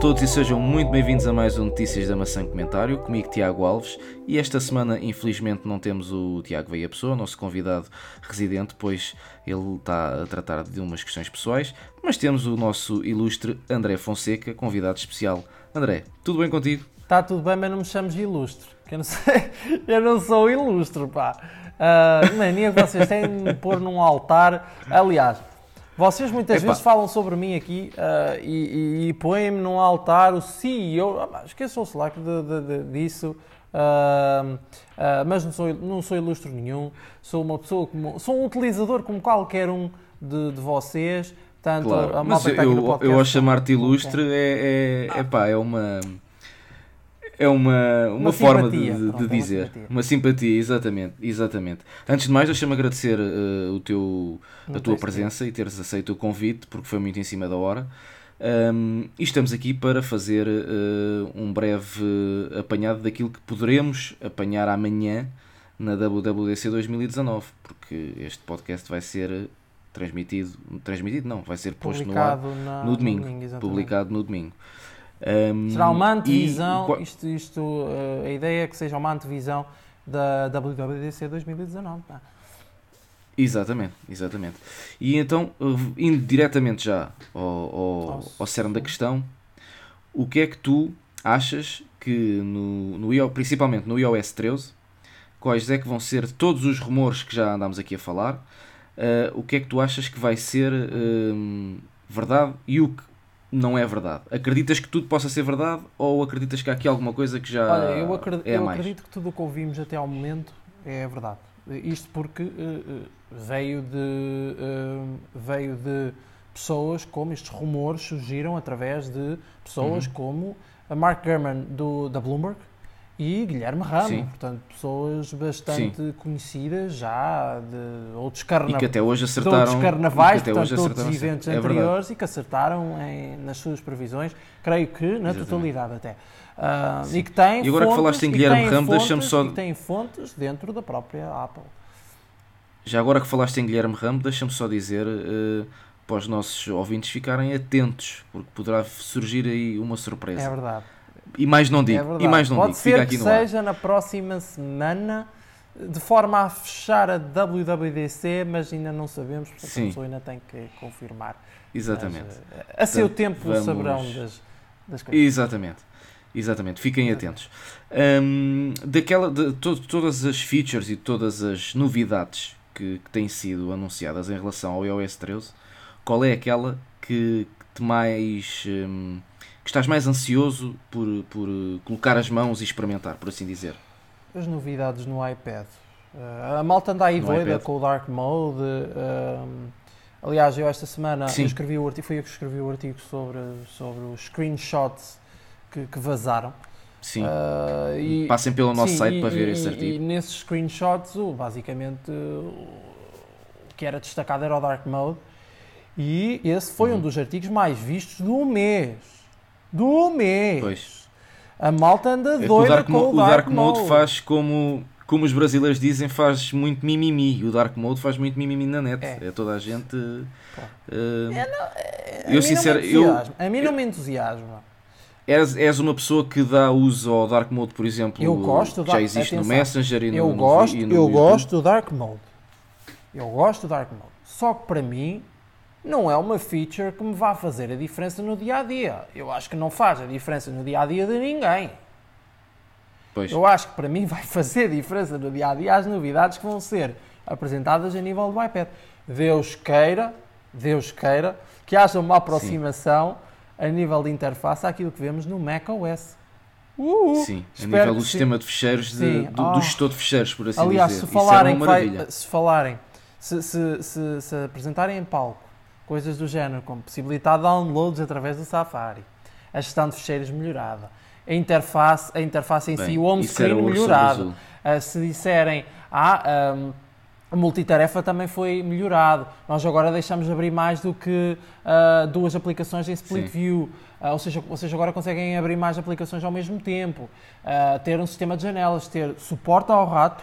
todos e sejam muito bem-vindos a mais um Notícias da Maçã Comentário, comigo Tiago Alves e esta semana infelizmente não temos o Tiago Veia Pessoa, nosso convidado residente, pois ele está a tratar de umas questões pessoais, mas temos o nosso ilustre André Fonseca, convidado especial. André, tudo bem contigo? Está tudo bem, mas não me chames de ilustre, que eu não, sei, eu não sou ilustre, pá. Uh, mania que vocês têm de pôr num altar, aliás... Vocês muitas Epa. vezes falam sobre mim aqui uh, e, e, e põem-me num altar o CEO. Ah, Esqueçam-se lá de, de, de, disso. Uh, uh, mas não sou, não sou ilustre nenhum. Sou uma pessoa como. Sou um utilizador como qualquer um de, de vocês. Tanto claro. a mas eu, eu, eu ao chamar-te ilustre é, é, é, pá, é uma é uma, uma, uma forma de, de, de dizer. Uma simpatia. uma simpatia. exatamente, exatamente. Antes de mais, deixa-me agradecer uh, o teu, a tua presença e teres aceito o convite, porque foi muito em cima da hora. Um, e estamos aqui para fazer uh, um breve apanhado daquilo que poderemos apanhar amanhã na WWDC 2019, porque este podcast vai ser transmitido, transmitido não, vai ser posto publicado no ar no domingo, domingo publicado no domingo. Um, Será uma antevisão, e... isto, isto, uh, a ideia é que seja uma antevisão da WWDC 2019. Tá? Exatamente, exatamente. E então, indo diretamente já ao, ao, ao cerne da questão, o que é que tu achas que, no, no, principalmente no iOS 13, quais é que vão ser todos os rumores que já andámos aqui a falar, uh, o que é que tu achas que vai ser uh, verdade e o que não é verdade. Acreditas que tudo possa ser verdade ou acreditas que há aqui alguma coisa que já Olha, eu acredito, é eu mais? acredito que tudo o que ouvimos até ao momento é verdade. Isto porque uh, veio de uh, veio de pessoas como estes rumores surgiram através de pessoas uhum. como a Mark Gurman do, da Bloomberg, e Guilherme Ramos, Sim. portanto, pessoas bastante Sim. conhecidas já de outros carnavais. Que até hoje acertaram. Outros carnavais, portanto, outros eventos é anteriores verdade. e que acertaram em, nas suas previsões, creio que na Exatamente. totalidade até. Uh, e que tem E agora fontes, que falaste em Guilherme deixa-me só. E tem fontes dentro da própria Apple. Já agora que falaste em Guilherme Ramos, deixa-me só dizer. Uh, para os nossos ouvintes ficarem atentos, porque poderá surgir aí uma surpresa. É verdade. E mais não digo. É e mais não Pode digo. ser que seja ar. na próxima semana, de forma a fechar a WWDC, mas ainda não sabemos, porque Sim. a pessoa ainda tem que confirmar. Exatamente. Mas, eh, a seu tempo vamos... saberão das, das coisas. Exatamente. Exatamente, fiquem atentos. Um, daquela, de to, todas as features e todas as novidades que, que, têm sido anunciadas em relação ao iOS 13, qual é aquela que, que te mais que estás mais ansioso por, por eh, colocar as mãos e experimentar, por assim dizer? As novidades no iPad. Uh, a malta anda aí doida com o Dark Mode. Uh, aliás, eu esta semana eu escrevi o artigo, fui eu que escrevi o artigo sobre, sobre os screenshots que, que vazaram. Sim. Uh, e, Passem pelo nosso sim, site e, para ver e, esse artigo. E, nesses screenshots, basicamente, o que era destacado era o Dark Mode. E esse foi uhum. um dos artigos mais vistos do mês do mês. Pois. A malta anda é doida o Dark, com o Dark, o Dark Mode. Mode. faz como, como os brasileiros dizem, faz muito mimimi. O Dark Mode faz muito mimimi na net. É, é toda a gente. Uh, não, é, eu, sincero, eu, a mim não me entusiasma. És, és uma pessoa que dá uso ao Dark Mode, por exemplo, eu gosto já existe atenção, no Messenger e no, eu gosto, no, e no Eu YouTube. gosto do Dark Mode. Eu gosto do Dark Mode. Só que para mim não é uma feature que me vá fazer a diferença no dia a dia. Eu acho que não faz a diferença no dia a dia de ninguém. Pois. Eu acho que para mim vai fazer diferença no dia a dia as novidades que vão ser apresentadas a nível do iPad. Deus queira, Deus queira, que haja uma aproximação Sim. a nível de interface àquilo que vemos no macOS. Uh, Sim, a nível do sistema de fecheiros, de, do, oh. do, gestor de fecheiros, por assim Aliás, dizer. Se falarem, vai, se falarem, se, se, se, se apresentarem em palco coisas do género, como possibilitar downloads através do Safari, a gestão de fecheiros melhorada, a interface, a interface em Bem, si, o home screen melhorado. Uh, se disserem, ah, um, a multitarefa também foi melhorado. Nós agora deixamos de abrir mais do que uh, duas aplicações em split Sim. view. Uh, ou seja, vocês agora conseguem abrir mais aplicações ao mesmo tempo. Uh, ter um sistema de janelas, ter suporte ao rato.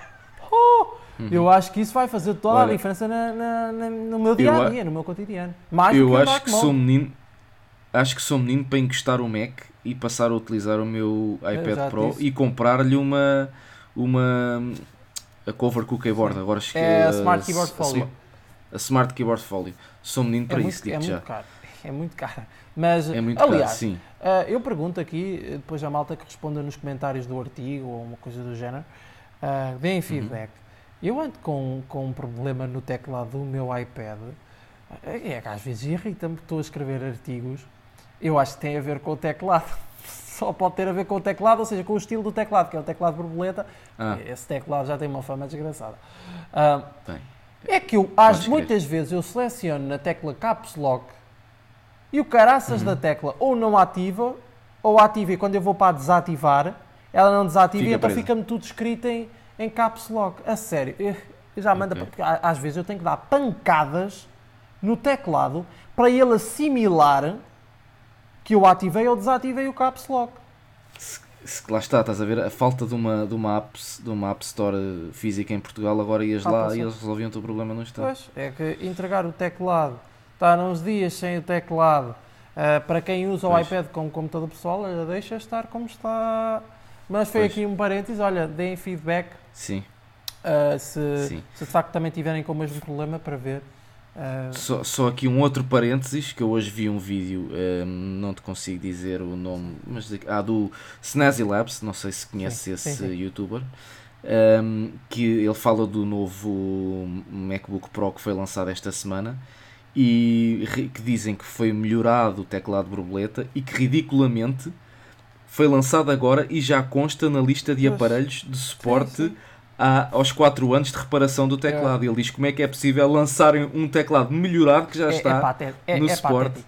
Oh, Uhum. Eu acho que isso vai fazer toda Olha, a diferença na, na, na, no meu dia a dia, no meu cotidiano. Mais eu acho que sou menino. acho que sou menino para encostar o Mac e passar a utilizar o meu iPad Pro disse. e comprar-lhe uma uma a cover com o keyboard. Agora acho que é a Smart Keyboard Folio. A, a Smart Keyboard Folio. Sou menino é para muito, isso, digo é já. Muito caro. É muito caro. Mas, é muito aliás, caro, sim. Uh, eu pergunto aqui, depois a malta que responda nos comentários do artigo ou uma coisa do género, uh, deem uhum. feedback. Uhum. Eu ando com, com um problema no teclado do meu iPad. É que às vezes irrita-me que estou a escrever artigos. Eu acho que tem a ver com o teclado. Só pode ter a ver com o teclado, ou seja, com o estilo do teclado, que é o teclado borboleta. Ah. Esse teclado já tem uma fama desgraçada. Uh, é que eu, às, muitas vezes eu seleciono na tecla Caps Lock e o caraças uhum. da tecla ou não ativa, ou ativa e quando eu vou para desativar, ela não desativa Fica e então fica-me tudo escrito em, em caps lock. A sério, eu, já manda, okay. porque às vezes eu tenho que dar pancadas no teclado para ele assimilar que eu ativei ou desativei o caps lock. Se, se, lá está, estás a ver a falta de uma, de uma, app, de uma app store física em Portugal, agora ias ah, lá e eles resolviam o teu problema no instante. Pois, é que entregar o teclado estar uns dias sem o teclado. Uh, para quem usa pois. o iPad como computador pessoal, deixa estar como está. Mas foi pois. aqui um parênteses, olha, deem feedback. Sim. Uh, se, Sim. se de facto também tiverem com o mesmo problema para ver. Uh... Só, só aqui um outro parênteses, que eu hoje vi um vídeo, não te consigo dizer o nome, mas ah, do Snazzy Labs, não sei se conheces sim, esse sim, sim. youtuber, um, que ele fala do novo MacBook Pro que foi lançado esta semana e que dizem que foi melhorado o teclado borboleta e que ridiculamente foi lançado agora e já consta na lista de aparelhos de suporte. A, aos 4 anos de reparação do teclado. É. Ele diz como é que é possível lançarem um teclado melhorado que já é, está é, no é suporte.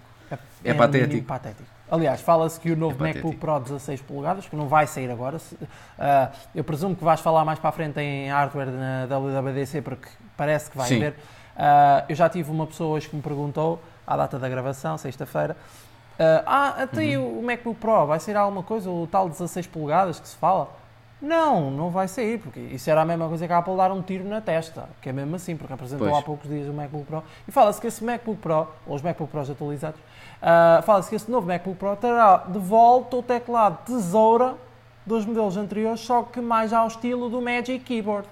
É, patético. patético. Aliás, fala-se que o novo MacBook Pro 16 polegadas, que não vai sair agora, uh, eu presumo que vais falar mais para a frente em hardware na WWDC, porque parece que vai Sim. haver Uh, eu já tive uma pessoa hoje que me perguntou, à data da gravação, sexta-feira, ah, até uhum. o MacBook Pro, vai sair alguma coisa, o tal 16 polegadas que se fala? Não, não vai sair, porque isso era a mesma coisa que a Apple dar um tiro na testa, que é mesmo assim, porque apresentou pois. há poucos dias o MacBook Pro, e fala-se que esse MacBook Pro, ou os MacBook Pros atualizados, uh, fala-se que esse novo MacBook Pro terá de volta o teclado tesoura dos modelos anteriores, só que mais ao estilo do Magic Keyboard.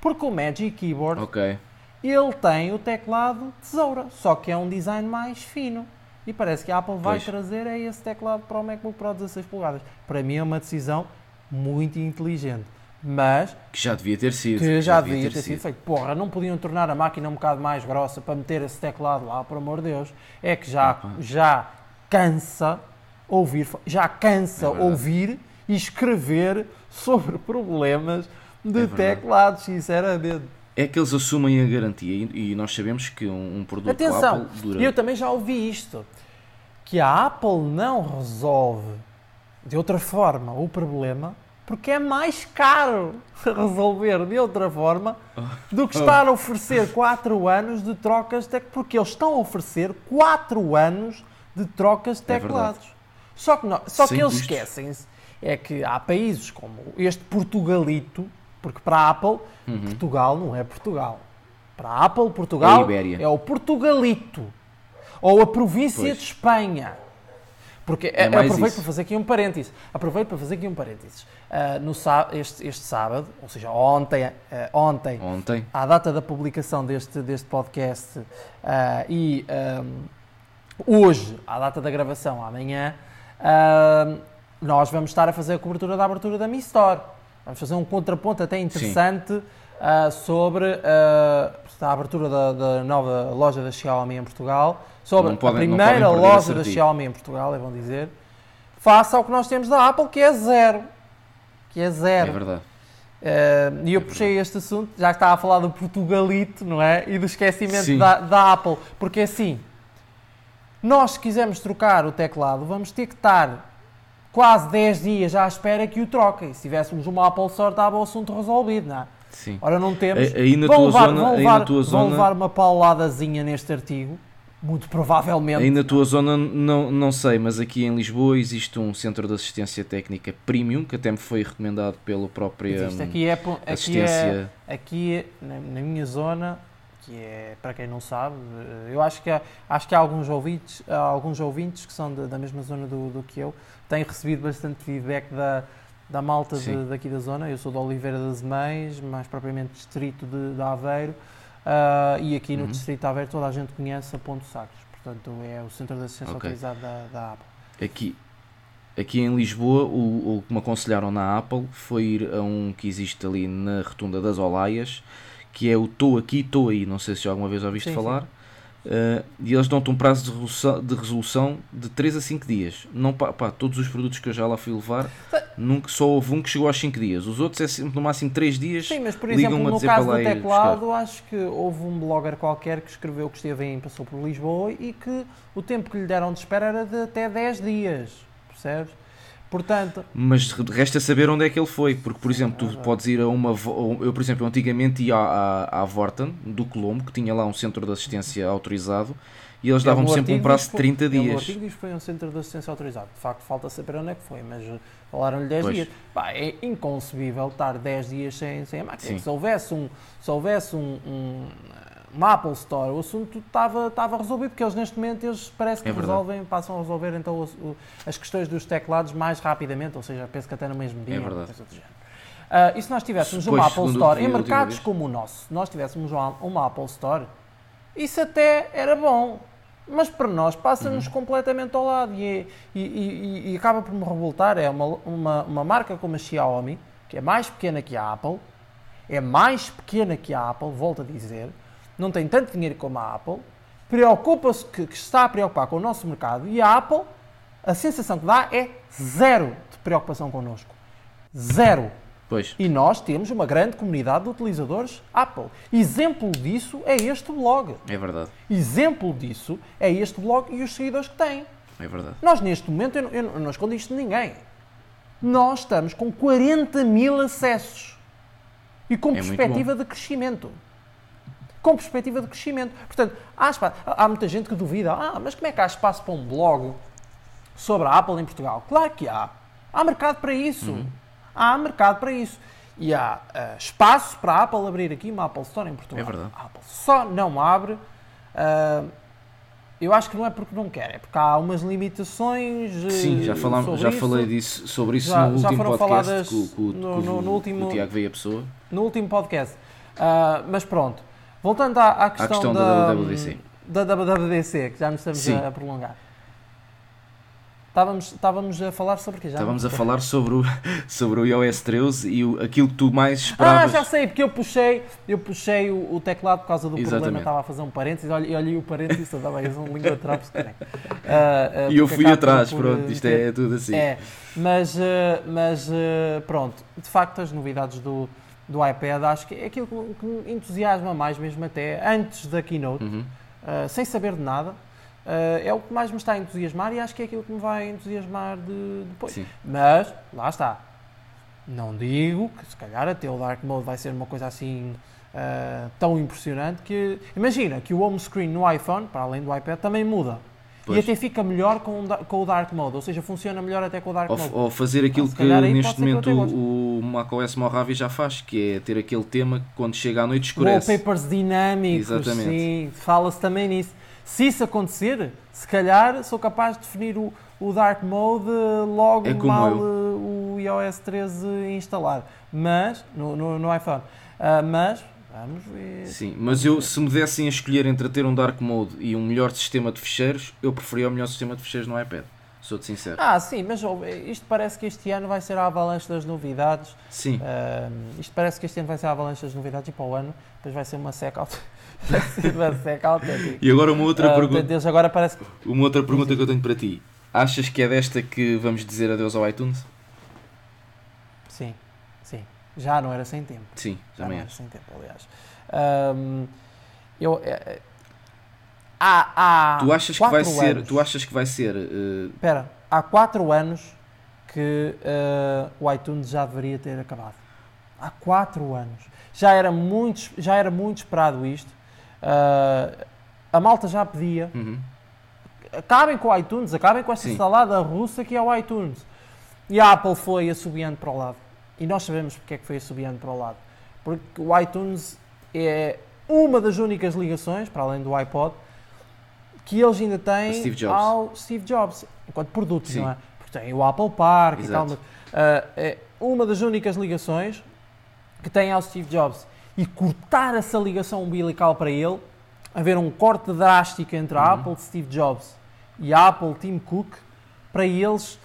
Porque o Magic Keyboard okay ele tem o teclado tesoura, só que é um design mais fino. E parece que a Apple vai pois. trazer é esse teclado para o MacBook Pro 16 polegadas. Para mim é uma decisão muito inteligente. Mas. Que já devia ter sido. Que já, já devia, devia, ter, ter sido. sido feito. Porra, não podiam tornar a máquina um bocado mais grossa para meter esse teclado lá, por amor de Deus. É que já, já cansa ouvir, já cansa é ouvir e escrever sobre problemas de é teclados, sinceramente é que eles assumem a garantia e, nós sabemos que um, um produto Atenção, Apple dura... eu também já ouvi isto, que a Apple não resolve de outra forma o problema porque é mais caro resolver de outra forma do que estar a oferecer 4 anos de trocas de teclados, porque eles estão a oferecer 4 anos de trocas de é teclados. É só que, não, só que eles esquecem-se é que há países como este Portugalito porque para a Apple, uhum. Portugal não é Portugal. Para a Apple, Portugal é, é o Portugalito. Ou a província pois. de Espanha. Porque é aproveito isso. para fazer aqui um parênteses. Aproveito para fazer aqui um parênteses. Uh, no, este, este sábado, ou seja, ontem, uh, ontem, ontem, à data da publicação deste, deste podcast uh, e um, hoje, à data da gravação, amanhã, nós vamos estar a fazer a cobertura da abertura da Mi Store. Vamos fazer um contraponto até interessante uh, sobre uh, a abertura da, da, nova loja da Xiaomi em Portugal, sobre podem, a primeira loja da Xiaomi em Portugal, é bom dizer, face ao que nós temos da Apple, que é zero. Que é zero. É verdade. Uh, e eu é puxei este assunto, já que estava a falar do Portugalito, não é? E do esquecimento da, da, Apple. Porque assim, nós se quisermos trocar o teclado, vamos ter que estar quase 10 dias à espera que o troquem. Se tivéssemos uma Apple Store, estava o assunto resolvido, não é? Sim. Ora, não temos. Aí na vão tua levar, zona, vão levar, na tua vão levar uma pauladazinha neste artigo, muito provavelmente. Aí na tua zona, não, não sei, mas aqui em Lisboa existe um centro de assistência técnica premium, que até me foi recomendado pelo próprio Existe. Aqui é, aqui assistência... é, aqui é, na, na minha zona, que é, para quem não sabe, eh, eu acho que há, acho que há alguns ouvintes, há alguns ouvintes que são de, da mesma zona do, do, que eu, têm recebido bastante feedback da, da malta de, daqui da zona. Eu sou de Oliveira das Mães, mais propriamente distrito de, de Aveiro, uh, e aqui no uhum. distrito de Aveiro toda a gente conhece a Ponto Sagres, portanto é o centro de assistência okay. autorizado da, da Apple. Aqui, Aqui em Lisboa, o, o que me aconselharam na Apple foi ir a um que existe ali na Rotunda das Olaias, que é o Estou Aqui, Estou Aí. Não sei se já alguma vez ouviste sim, falar. Sim. Uh, e eles dão-te um prazo de resolução, de resolução de 3 a 5 dias. Não, pá, pá, todos os produtos que eu já lá fui levar, nunca, só houve um que chegou aos 5 dias. Os outros é sempre no máximo 3 dias. Sim, mas por exemplo, no caso do teclado, acho que houve um blogger qualquer que escreveu que esteve em, passou por Lisboa e que o tempo que lhe deram de espera era de até 10 dias. Percebes? Portanto, mas resta saber onde é que ele foi, porque por exemplo, tu podes ir a uma. Eu, por exemplo, antigamente ia à, à, Vorten, do Colombo, que tinha lá um centro de assistência autorizado, e eles davam sempre um prazo de 30 dias. O artigo diz que foi um centro de assistência autorizado. De facto, falta saber onde é que foi, mas falaram-lhe 10 pois. dias. Bah, é inconcebível estar 10 dias sem, sem a máquina. Se houvesse um. Se houvesse um, um uma Apple Store, o assunto estava, estava resolvido, porque eles neste momento eles parece que é resolvem, passam a resolver então o, o, as questões dos teclados mais rapidamente, ou seja, penso que até no mesmo dia. É verdade. Uh, e se nós tivéssemos uma Apple Store em mercados como o nosso, se nós tivéssemos uma, uma, Apple Store, isso até era bom. Mas para nós passa-nos uhum. completamente ao lado e, é, e, e, e, acaba por me revoltar. É uma, uma, uma marca como a Xiaomi, que é mais pequena que a Apple, é mais pequena que a Apple, volto a dizer, não tem tanto dinheiro como a Apple, preocupa-se que, que, está a preocupar com o nosso mercado e a Apple, a sensação que dá é zero de preocupação connosco. Zero. Pois. E nós temos uma grande comunidade de utilizadores Apple. Exemplo disso é este blog. É verdade. Exemplo disso é este blog e os seguidores que tem. É verdade. Nós, neste momento, eu, eu, eu não escondo isto de ninguém. Nós estamos com 40 mil acessos e com é perspectiva de crescimento com perspectiva de crescimento. Portanto, há, espaço, há muita gente que duvida, ah, mas como é que há espaço para um blog sobre a Apple em Portugal? Claro que há. Há mercado para isso. Uhum. Há mercado para isso. E há uh, espaço para a Apple abrir aqui uma Apple Store em Portugal. É verdade. A Apple só não abre. Uh, eu acho que não é porque não quer, é porque há umas limitações. Sim, já, falamos, já isso. falei disso, sobre isso já, no último podcast faladas com, com, no, no, no último, o Tiago veio a pessoa. No último podcast. Uh, mas pronto, Voltando à, à, questão, questão, da, da WWDC. Da WWDC, que já nos estamos a, a, prolongar. Estávamos, estávamos a falar sobre o quê? Já estávamos a falar sobre o, sobre o iOS 13 e o, aquilo que tu mais esperavas. Ah, já sei, porque eu puxei, eu puxei o, o teclado por causa do Exatamente. problema, estava a fazer um parênteses, olha, olhei o parênteses, estava a um língua de trapo, uh, uh, E eu fui atrás, por, pronto, isto é, é, tudo assim. É, mas, uh, mas pronto, de facto as novidades do, do iPad, acho que é aquilo que me entusiasma mais, mesmo até antes da keynote, uhum. uh, sem saber de nada. Uh, é o que mais me está a entusiasmar e acho que é aquilo que me vai entusiasmar de, depois. Sim. Mas, lá está. Não digo que se calhar até o Dark Mode vai ser uma coisa assim uh, tão impressionante que. Imagina que o home screen no iPhone, para além do iPad, também muda. Pois. E até fica melhor com, com o Dark Mode, ou seja, funciona melhor até com o Dark ou, Mode. Ou fazer aquilo que neste momento o, o macOS Mojave já faz, que é ter aquele tema que quando chega à noite escurece. Wallpapers dinâmicos, Exatamente. sim, fala-se também nisso. Se isso acontecer, se calhar sou capaz de definir o, o Dark Mode logo é mal eu. o iOS 13 instalar, mas no, no, no iPhone. Uh, mas Vamos ver. Sim, mas eu, se me dessem a escolher entre ter um Dark Mode e um melhor sistema de fecheiros, eu preferia o melhor sistema de fecheiros no iPad. Sou-te sincero. Ah, sim, mas isto parece que este ano vai ser a avalanche das novidades. Sim. Uh, isto parece que este ano vai ser a avalanche das novidades e para o ano depois vai ser uma seca vai ser uma seca autêntica. E agora uma outra uh, pergunta. Agora parece que... Uma outra pergunta que eu tenho para ti. Achas que é desta que vamos dizer adeus ao iTunes? Já não era sem tempo. Sim, já não era sem tempo, aliás. Um, eu, é, há, há tu achas que vai anos, ser tu achas que vai ser espera uh... há quatro anos que uh, o iTunes já deveria ter acabado há quatro anos já era muito já era muito esperado isto uh, a Malta já pedia uhum. acabem com o iTunes acabem com esta Sim. salada russa que é o iTunes e a Apple foi assobiando para o lado e nós sabemos porque é que foi assobiando para o lado porque o iTunes é uma das únicas ligações, para além do iPod, que eles ainda têm Steve ao Steve Jobs, enquanto produto, Sim. não é? Porque tem o Apple Park Exato. e tal. Uh, é uma das únicas ligações que tem ao Steve Jobs. E cortar essa ligação umbilical para ele, haver um corte drástico entre a uhum. Apple Steve Jobs e a Apple Tim Cook, para eles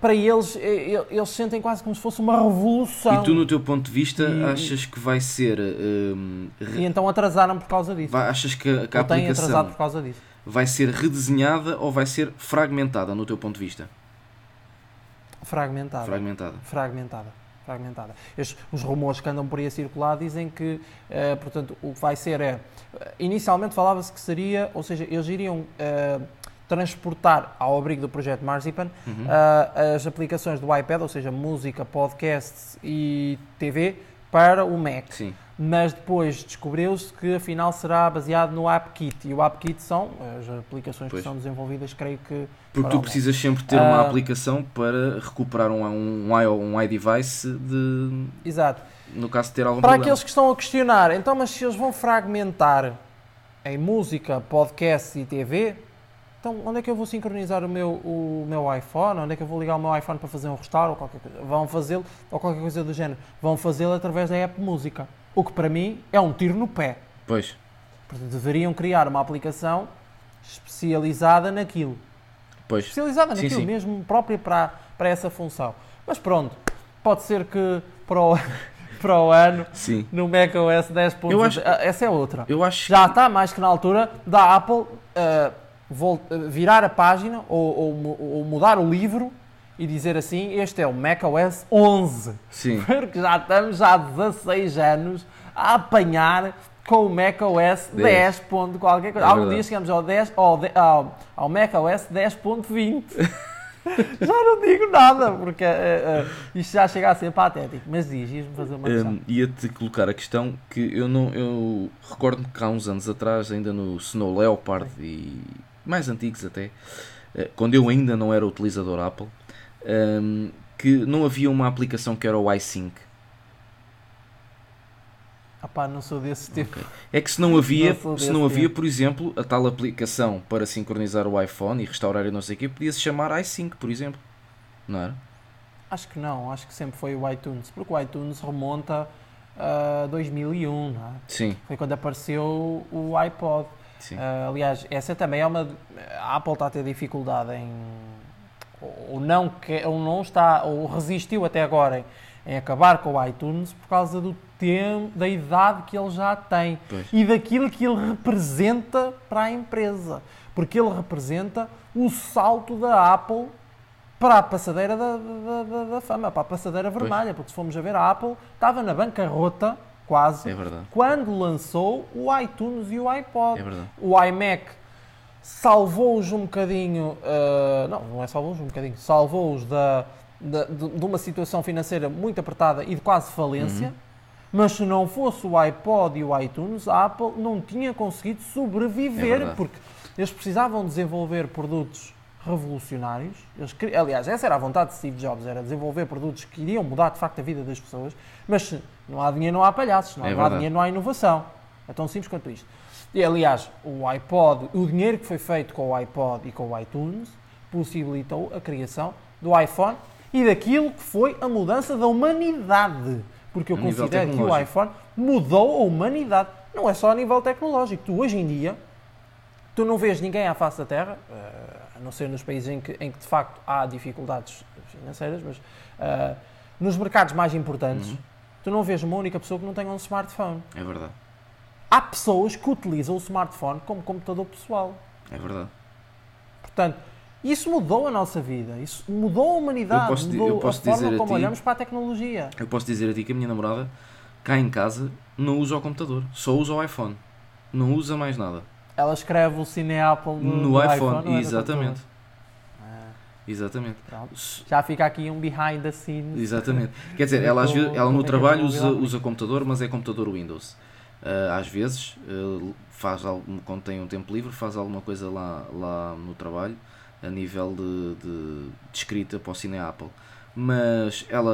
para eles, eles sentem quase como se fosse uma revolução. E tu, no teu ponto de vista, e, achas que vai ser. Um, re... E então atrasaram por causa disso. Vai, achas que, que a aplicação por causa disso. vai ser redesenhada ou vai ser fragmentada, no teu ponto de vista? Fragmentada. Fragmentada. Fragmentada. Fragmentada. Estes, os rumores que andam por aí a circular dizem que, uh, portanto, o que vai ser é. Inicialmente falava-se que seria, ou seja, eles iriam. Uh, transportar ao abrigo do projeto Marzipan uhum. uh, as aplicações do iPad, ou seja, música, podcasts e TV, para o Mac. Sim. Mas depois descobriu-se que afinal será baseado no AppKit. E o AppKit são as aplicações pois. que são desenvolvidas, creio que. Porque tu precisas sempre ter uma uh, aplicação para recuperar um, um, um, um iDevice de. Exato. No caso de ter algum Para problema. aqueles que estão a questionar, então, mas se eles vão fragmentar em música, podcast e TV, então, onde é que eu vou sincronizar o meu, o meu iPhone? Onde é que eu vou ligar o meu iPhone para fazer um restauro ou qualquer coisa? Vão fazê-lo, ou qualquer coisa do género. Vão fazê-lo através da app Música. O que para mim é um tiro no pé. Pois. Portanto, deveriam criar uma aplicação especializada naquilo. Pois. Especializada naquilo sim, sim. mesmo, própria para, para essa função. Mas pronto, pode ser que para o, para o ano sim. no macOS 10. Eu acho, essa é outra. Eu acho Já está mais que na altura da Apple. Uh, virar a página ou, ou, ou, mudar o livro e dizer assim: este é o macOS 11. Sim. Porque já estamos há 16 anos a apanhar com o macOS 10. 10 ponto qualquer coisa. É Algum dia chegamos ao, 10, ao, ao, ao macOS 10.20. já não digo nada, porque uh, uh, isto já chega a ser patético. Mas diz, ias-me fazer uma questão. Um, Ia-te colocar a questão que eu não eu recordo que há uns anos atrás, ainda no Snow Leopard e mais antigos até, eh, quando eu ainda não era utilizador Apple, ehm, que não havia uma aplicação que era o iSync. Ah não sou desse tipo. Okay. É que se não havia, não se não havia, por exemplo, a tal aplicação para sincronizar o iPhone e restaurar e não sei o quê, podia se chamar iSync, por exemplo. Não era? Acho que não, acho que sempre foi o iTunes, porque o iTunes remonta a 2001, não é? Sim. Foi quando apareceu o iPod. Uh, aliás, essa também é uma. A Apple está a ter dificuldade em. Ou não, ou não está, ou resistiu até agora em, em acabar com o iTunes por causa do tempo, da idade que ele já tem pois. e daquilo que ele representa para a empresa. Porque ele representa o salto da Apple para a passadeira da, da, da, da fama, para a passadeira vermelha. Pois. Porque se formos a ver, a Apple estava na bancarrota quase, é verdade. quando lançou o iTunes e o iPod. É verdade. O iMac salvou-os um bocadinho, uh, não, não é salvou-os um bocadinho, salvou-os da, da, de, de, uma situação financeira muito apertada e de quase falência, uhum. mas se não fosse o iPod e o iTunes, a Apple não tinha conseguido sobreviver, é porque eles precisavam desenvolver produtos revolucionários. Eles, aliás, essa era a vontade de Steve Jobs, era desenvolver produtos que iriam mudar de facto a vida das pessoas, mas se não há dinheiro, não há palhaços, não, é não há dinheiro, não há inovação. É tão simples quanto isto. E, aliás, o iPod, o dinheiro que foi feito com o iPod e com o iTunes, possibilitou a criação do iPhone e daquilo que foi a mudança da humanidade. Porque eu a considero que o iPhone mudou a humanidade. Não é só a nível tecnológico. Tu, hoje em dia, tu não vês ninguém à face da Terra, uh, a não ser nos países em que, em que de facto há dificuldades financeiras, mas uh, nos mercados mais importantes, uhum. tu não vês uma única pessoa que não tenha um smartphone. É verdade. Há pessoas que utilizam o smartphone como computador pessoal. É verdade. Portanto, isso mudou a nossa vida, isso mudou a humanidade, eu posso, mudou eu posso a forma como a ti, olhamos para a tecnologia. Eu posso dizer a ti que a minha namorada, cá em casa, não usa o computador, só usa o iPhone. Não usa mais nada. Ela escreve o Cine Apple no, no, no iPhone, iPhone exatamente. Ah. Exatamente. Já fica aqui um behind the scenes. Exatamente. Quer dizer, ela, às vezes, ela no trabalho usa, usa computador, mas é computador Windows. Uh, às vezes, uh, faz algum, quando tem um tempo livre, faz alguma coisa lá, lá no trabalho, a nível de, de, de escrita para o Cine Apple. Mas ela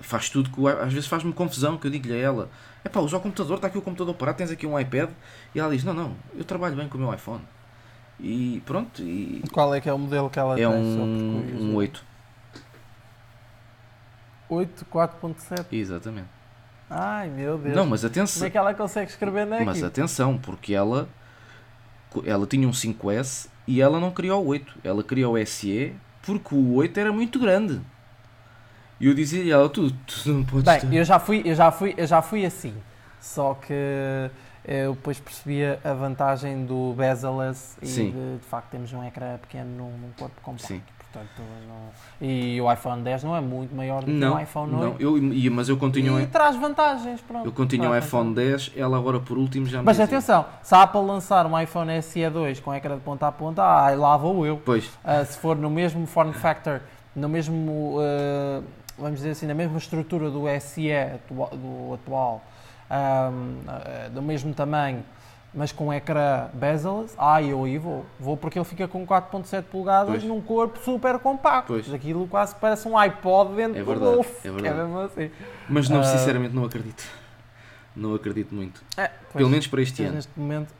faz tudo que às vezes faz-me confusão que eu digo-lhe a ela é pá, usa o computador, está aqui o computador parado, tens aqui um iPad. E ela diz, não, não, eu trabalho bem com o meu iPhone. E pronto e qual é que é o modelo que ela é tem? Um, um 8 8 4.7 exatamente. Ai meu Deus. Não, mas atenção. Como é que ela consegue escrever na mas atenção, porque ela ela tinha um 5S e ela não queria o 8 ela queria o SE porque o 8 era muito grande e eu dizia-lhe ela, tu, tu não podes Bem, ter... eu já, fui, eu, já fui, eu já fui assim, só que eu depois percebia a vantagem do bezel-less e de, de, facto temos um ecrã pequeno num, num corpo compacto. Sim. Portanto, não... E o iPhone 10 não é muito maior do não, que o iPhone 8. Não, eu, mas eu continuo... E traz vantagens, pronto. Eu continuo o iPhone 10, ela agora por último já me Mas dizia. atenção, se a Apple lançar um iPhone SE 2 com ecrã de ponta a ponta, ah, lá vou eu. Pois. Uh, se for no mesmo form factor, no mesmo... Uh, vamos dizer assim, na mesma estrutura do SE atual, do atual, um, eh, do mesmo tamanho, mas com ecrã bezel-less, ah, eu aí vou. Vou porque ele fica com 4.7 polegadas pois. num corpo super compacto. Pois. Aquilo quase parece um iPod dentro é verdade, do Golf. É verdade. É assim. Mas não, uh, sinceramente não acredito. Não acredito muito. É, pois, Pelo menos para este ano. Neste momento,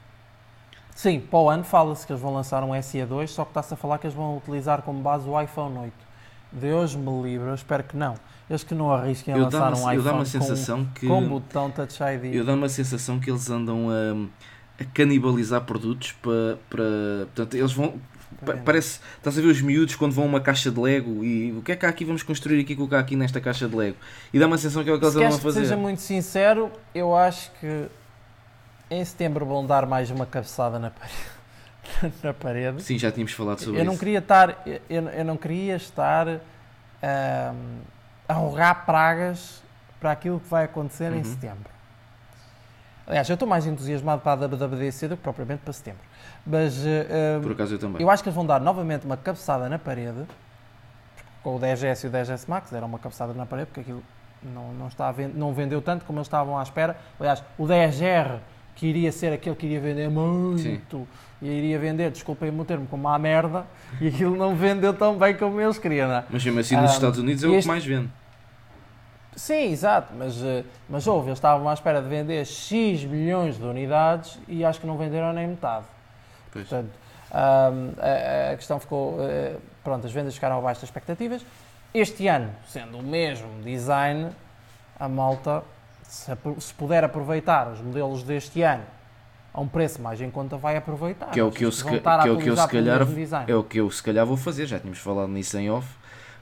sim, para o ano fala-se que eles vão lançar um SE2, só que está-se a falar que eles vão utilizar como base o iPhone 8. Deus me livre, eu espero que não. Eles que não arrisquem a eu lançar um iPhone uma sensação com, que, com botão Touch ID. Eu dá uma sensação que eles andam a, a canibalizar produtos para, para. Portanto, eles vão. parece. Estás a ver os miúdos quando vão a uma caixa de Lego e o que é que há aqui? Vamos construir aqui, colocar aqui nesta caixa de Lego. E dá uma sensação que é o que eles andam a fazer. Se seja muito sincero, eu acho que em setembro vão dar mais uma cabeçada na parede. na parede. Sim, já tínhamos falado sobre eu isso. Não queria estar, eu, eu não queria estar um, a rogar pragas para aquilo que vai acontecer uhum. em setembro. Aliás, eu estou mais entusiasmado para a WWDC do que propriamente para setembro. Mas, uh, Por acaso eu também. Eu acho que eles vão dar novamente uma cabeçada na parede, com o 10S e o 10S Max, deram uma cabeçada na parede, porque aquilo não, não, está vend não vendeu tanto como eles estavam à espera. Aliás, o 10R, que iria ser aquele que iria vender muito, Sim e iria vender, desculpem-me o termo, como uma merda, e aquilo não vendeu tão bem como eles queriam. Não é? Mas mesmo assim nos um, Estados Unidos é o que mais vende. Sim, exato, mas, eh, mas houve, eles estavam à espera de vender X milhões de unidades e acho que não venderam nem metade. Pois. Portanto, um, a, a, questão ficou, uh, pronto, as vendas ficaram abaixo das expectativas. Este ano, sendo o mesmo design, a malta, se, se puder aproveitar os modelos deste ano a um preço mais em conta vai aproveitar. Que é o que eu se, que é o que eu se calhar é o que eu se calhar vou fazer, já tínhamos falado nisso em off,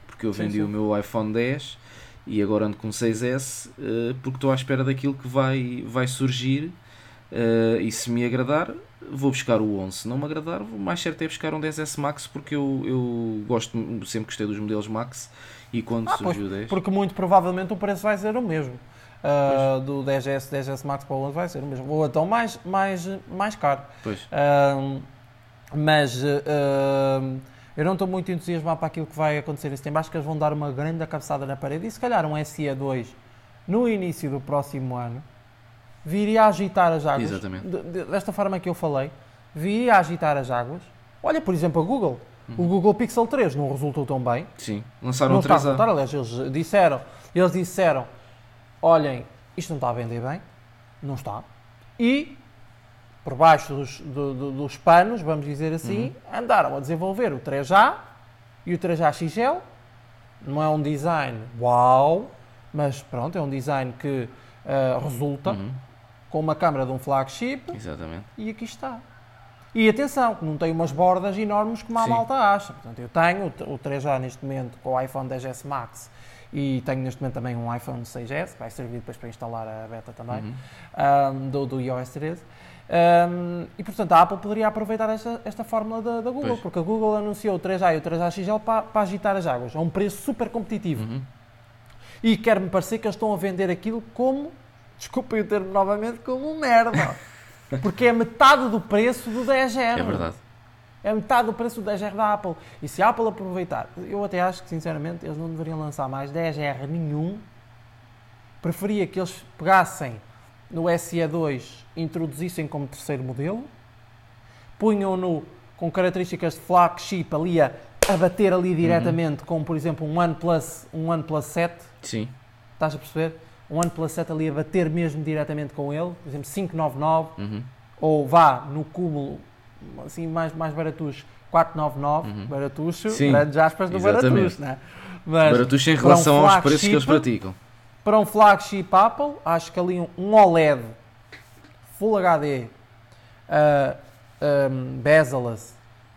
porque eu vendi sim, sim. o meu iPhone 10 e agora ando com 6S uh, porque estou à espera daquilo que vai, vai surgir uh, e se me agradar vou buscar o 11, se não me agradar o mais certo é buscar um 10S Max porque eu, eu gosto, sempre gostei dos modelos Max e quando ah, surgiu pois, o 10 porque muito provavelmente o preço vai ser o mesmo uh, do 10S, 10S Max para o 11 vai ser o mesmo. Ou então mais, mais, mais caro. Uh, mas uh, eu não estou muito entusiasmado para aquilo que vai acontecer em setembro. Acho que eles vão dar uma grande cabeçada na parede e se calhar um SE2 no início do próximo ano viria a agitar as águas. Exatamente. Desta forma que eu falei, viria a agitar as águas. Olha, por exemplo, a Google. Uhum. O Google Pixel 3 não resultou tão bem. Sim, lançaram não 3 está a resultar, aliás, eles disseram, eles disseram olhem, isto não está a vender bem, não está, e por baixo dos, do, do, dos panos, vamos dizer assim, uhum. andaram a desenvolver o 3A e o 3A XL. Não é um design uau, mas pronto, é um design que uh, resulta uhum. com uma câmera de um flagship. Exatamente. E aqui está. E atenção, que não tem umas bordas enormes como a Sim. malta acha. Portanto, eu tenho o 3A neste momento com o iPhone 10S Max e tenho neste momento também um iPhone 6S, que vai servir depois para instalar a beta também, uhum. um, do, do iOS 13. Um, e portanto a Apple poderia aproveitar esta, esta fórmula da, da Google, pois. porque a Google anunciou o 3A e o 3A XL para, para agitar as águas, a um preço super competitivo. Uhum. E quer-me parecer que eles estão a vender aquilo como, desculpem o termo novamente, como merda. porque é metade do preço do 10 É verdade. É metade do preço do 10R da Apple. E se a Apple aproveitar, eu até acho que sinceramente eles não deveriam lançar mais 10R nenhum. Preferia que eles pegassem no SE2, introduzissem como terceiro modelo, punham-no com características de flagship ali a, a bater ali diretamente, uhum. como por exemplo um OnePlus, um OnePlus 7. Sim. estás a perceber? Um OnePlus 7 ali a bater mesmo diretamente com ele, por exemplo, 599, uhum. ou vá no cúmulo, assim, mais, mais baratos, 499, uhum. baratucho, Sim, grandes aspas do baratucho, né? Mas baratucho em relação um aos preços que eles praticam. Para um flagship Apple, acho que ali um, um OLED Full HD, uh, um, bezel-less,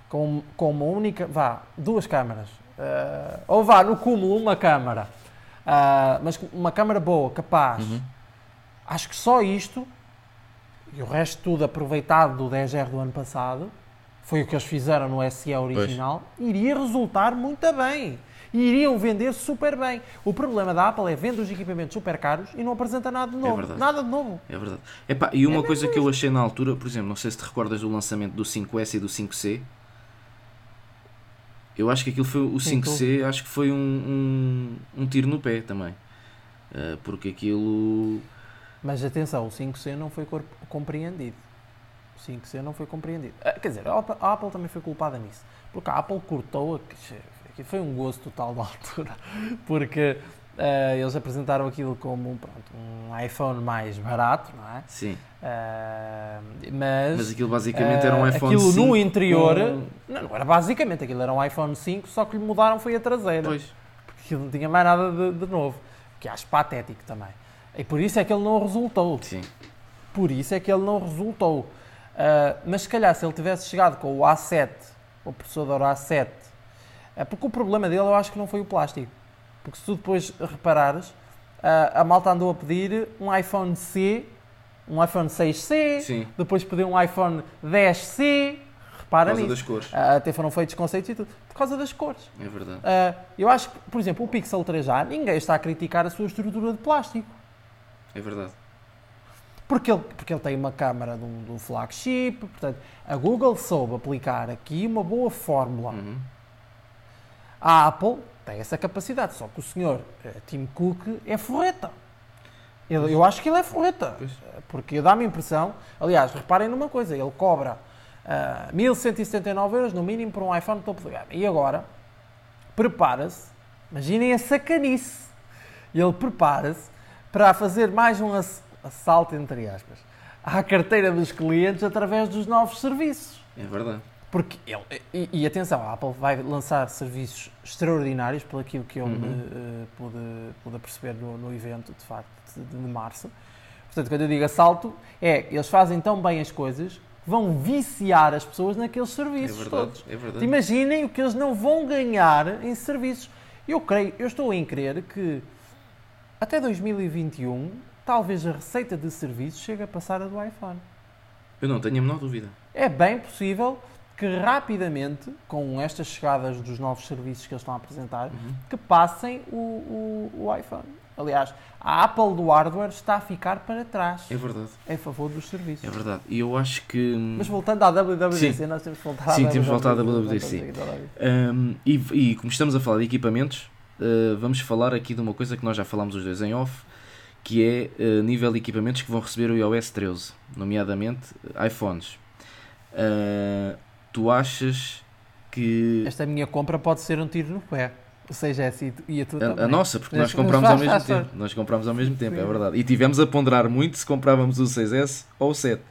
com, com uma única, vá, duas câmaras, uh, ou vá, no cúmulo uma câmara, uh, mas uma câmara boa, capaz. Uhum. Acho que só isto, e o resto tudo aproveitado do 10R do ano passado, foi o que eles fizeram no SE original, pois. iria resultar muito bem. E iriam vender super bem. O problema da Apple é vender os equipamentos super caros e não apresenta nada de é novo. É nada de novo. É verdade. Epá, e uma é coisa que eu achei na altura, por exemplo, não sei se te recordas do lançamento do 5S e do 5C, eu acho que aquilo foi o 5C, acho que foi um, um, um, tiro no pé também. Uh, porque aquilo. Mas atenção, o 5C não foi compreendido. O 5C não foi compreendido. Quer dizer, a Apple, a Apple, também foi culpada nisso. Porque a Apple cortou. Que foi um gosto total da altura. Porque Uh, eles apresentaram aquilo como pronto, um iPhone mais barato, não é? Sim. Uh, mas, mas aquilo basicamente uh, era um iPhone aquilo 5 no interior, com... não, não, era basicamente, aquilo era um iPhone 5, só que lhe mudaram foi a traseira. Pois. Porque aquilo não tinha mais nada de, de novo, que acho patético também. E por isso é que ele não resultou. Sim. Por isso é que ele não resultou. mas se calhar se ele tivesse chegado com o A7, o processador A7, porque o problema dele eu acho que não foi o plástico porque se tu depois reparares, a, a malta andou a pedir um iPhone C, um iPhone 6C, Sim. depois pediu um iPhone 10C. Repara por causa nisso. das cores. Uh, até foram feitos conceitos e tudo. Por causa das cores. É verdade. Uh, eu acho que, por exemplo, o Pixel 3A, ninguém está a criticar a sua estrutura de plástico. É verdade. Porque ele, porque ele tem uma câmara de um, de um flagship, portanto, a Google soube aplicar aqui uma boa fórmula. Uhum. A Apple tem essa capacidade, só que o senhor uh, Tim Cook é forreta. Ele, eu acho que ele é forreta, pois. porque dá-me a impressão, aliás, reparem numa coisa, ele cobra uh, eh, 1179 euros no mínimo por um iPhone topo de gama. E agora, prepara-se, imaginem a sacanice, ele prepara-se para fazer mais um assalto, entre aspas, à carteira dos clientes através dos novos serviços. É verdade. Porque ele, e, e, atenção, a Apple vai lançar serviços extraordinários, pelo aquilo que eu uhum. uh, pude, pude perceber no, no, evento, de facto, de, de, março. Portanto, quando eu digo assalto, é eles fazem tão bem as coisas que vão viciar as pessoas naqueles serviços. É verdade, todos. é verdade. Imaginem o que eles não vão ganhar em serviços. Eu creio, eu estou em crer que até 2021, talvez a receita de serviços chegue a passar a do iPhone. Eu não tenho a menor dúvida. É bem possível que rapidamente, com estas chegadas dos novos serviços que eles estão a apresentar, uhum. que passem o, o, o, iPhone. Aliás, a Apple do hardware está a ficar para trás. É verdade. Em favor dos serviços. É verdade. E eu acho que. Mas voltando à WWDC, Sim. nós temos voltar Sim, à temos voltar à WWDC. Um, e, e, como estamos a falar de equipamentos, uh, vamos falar aqui de uma coisa que nós já falámos os dois em off, que é uh, nível de equipamentos que vão receber o iOS 13, nomeadamente iPhones. Uh, tu achas que. Esta minha compra pode ser um tiro no pé. Ou seja, é assim, e a, tu a, a nossa, porque nós compramos ao mesmo tempo. Nós compramos ao mesmo tempo, é verdade. E tivemos a ponderar muito se comprávamos o 6S ou o 7.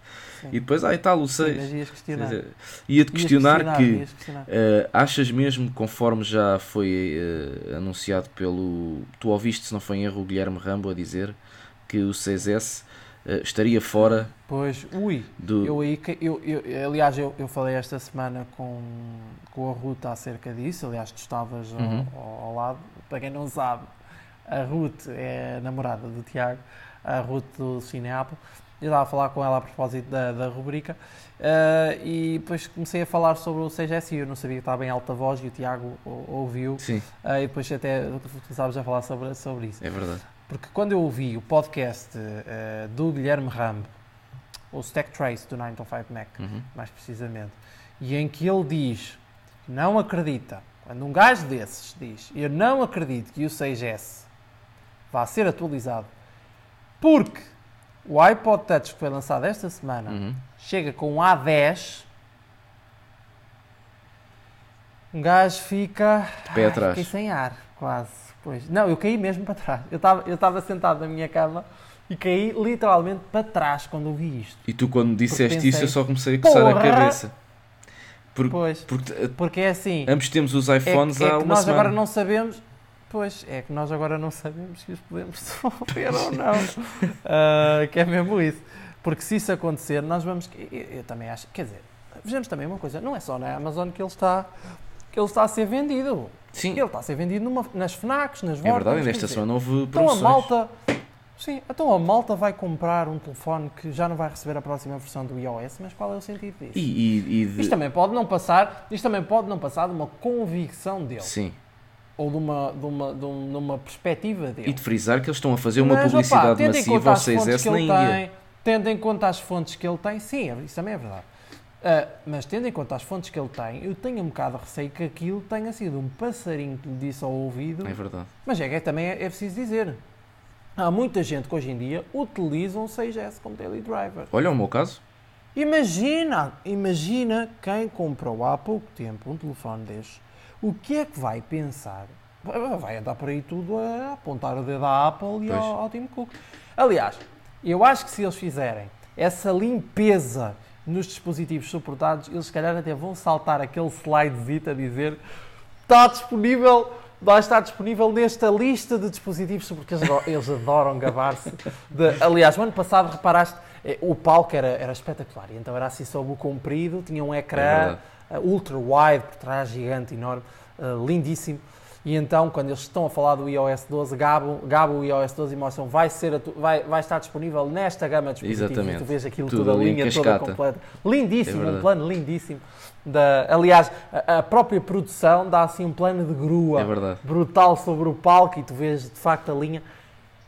Sim. E depois, ah, e tal, o 6. Sim, ias questionar. Ia-te questionar, questionar, que questionar. Uh, achas mesmo, conforme já foi uh, anunciado pelo. Tu ouviste, se não foi em erro, o Guilherme Rambo a dizer que o 6S uh, estaria fora. Pois, ui, do... eu aí, eu, eu, aliás, eu, eu falei esta semana com, com a Ruth acerca disso, aliás, tu estavas uhum. ao, ao, lado, para quem não sabe, a Ruth é a namorada do Tiago, a Ruth do Cine Apple, eu estava a falar com ela a propósito da, da rubrica uh, e depois comecei a falar sobre o 6S e eu não sabia que estava em alta voz e o Tiago ouviu Sim. Uh, e depois até começámos a falar sobre, sobre isso. É verdade. Porque quando eu ouvi o podcast uh, do Guilherme Rambo, o Stack Trace do 9 to 5 Mac, uhum. mais precisamente, e em que ele diz que não acredita, quando um gajo desses diz eu não acredito que o 6S vá ser atualizado porque o iPod Touch que foi lançado esta semana uhum. chega com um A10 um gajo fica de pé atrás. sem ar quase. Pois. Não, eu caí mesmo para trás. Eu estava eu sentado na minha cama e caí literalmente para trás quando ouvi isto. E tu, quando disseste pensei, isso, eu só comecei a coçar a cabeça. Por, pois, porque, porque é assim. Ambos temos os iPhones é, é há uma nós semana. agora não sabemos. Pois, é que nós agora não sabemos se os podemos desenvolver ou não. Uh, que é mesmo isso. Porque se isso acontecer, nós vamos. Eu, eu, também acho. Quer dizer, vejamos também uma coisa: não é só na Amazon que ele está, que ele está a ser vendido. Sim. Ele está a ser vendido numa, nas FNACs, nas Vortas. É verdade, nesta semana houve promoções. Então a malta. Sim, então a malta vai comprar um telefone que já não vai receber a próxima versão do iOS, mas qual é o sentido disso? E, e, e de... Isto também pode não passar, isto também pode não passar de uma convicção dele. Sim. Ou de uma, de uma, de uma perspectiva dele. E de frisar que eles estão a fazer uma mas, publicidade opa, massiva ao 6S na Índia. Tem, tendo em conta as fontes que ele tem, sim, isso também é verdade. Uh, mas tendo em conta as fontes que ele tem, eu tenho um bocado de receio que aquilo tenha sido um passarinho que lhe disse ao ouvido. É verdade. Mas é que também é, é preciso dizer. Há muita gente que hoje em dia utiliza um 6S como daily driver. Olha o meu caso. Imagina, imagina quem comprou há pouco tempo um telefone deste, o que é que vai pensar? Vai andar por aí tudo a apontar o dedo à Apple e ao, ao Tim Cook. Aliás, eu acho que se eles fizerem essa limpeza nos dispositivos suportados, eles se calhar até vão saltar aquele slidezito a dizer está disponível vai estar disponível nesta lista de dispositivos, porque eles adoram gabar-se. Aliás, o ano passado reparaste, eh, o palco era, era espetacular, e então era assim sob o comprido, tinha um ecrã é ultra wide por trás, gigante, enorme, uh, lindíssimo. E então, quando eles estão a falar do iOS 12, gabam, gabam o iOS 12 e mostram vai, ser vai, vai estar disponível nesta gama de dispositivos. Exatamente. E tu vês aquilo, tudo toda a linha toda completa. Lindíssimo, é um plano lindíssimo. Da, aliás, a, a, própria produção dá assim um plano de grua é brutal sobre o palco e tu vês de facto a linha.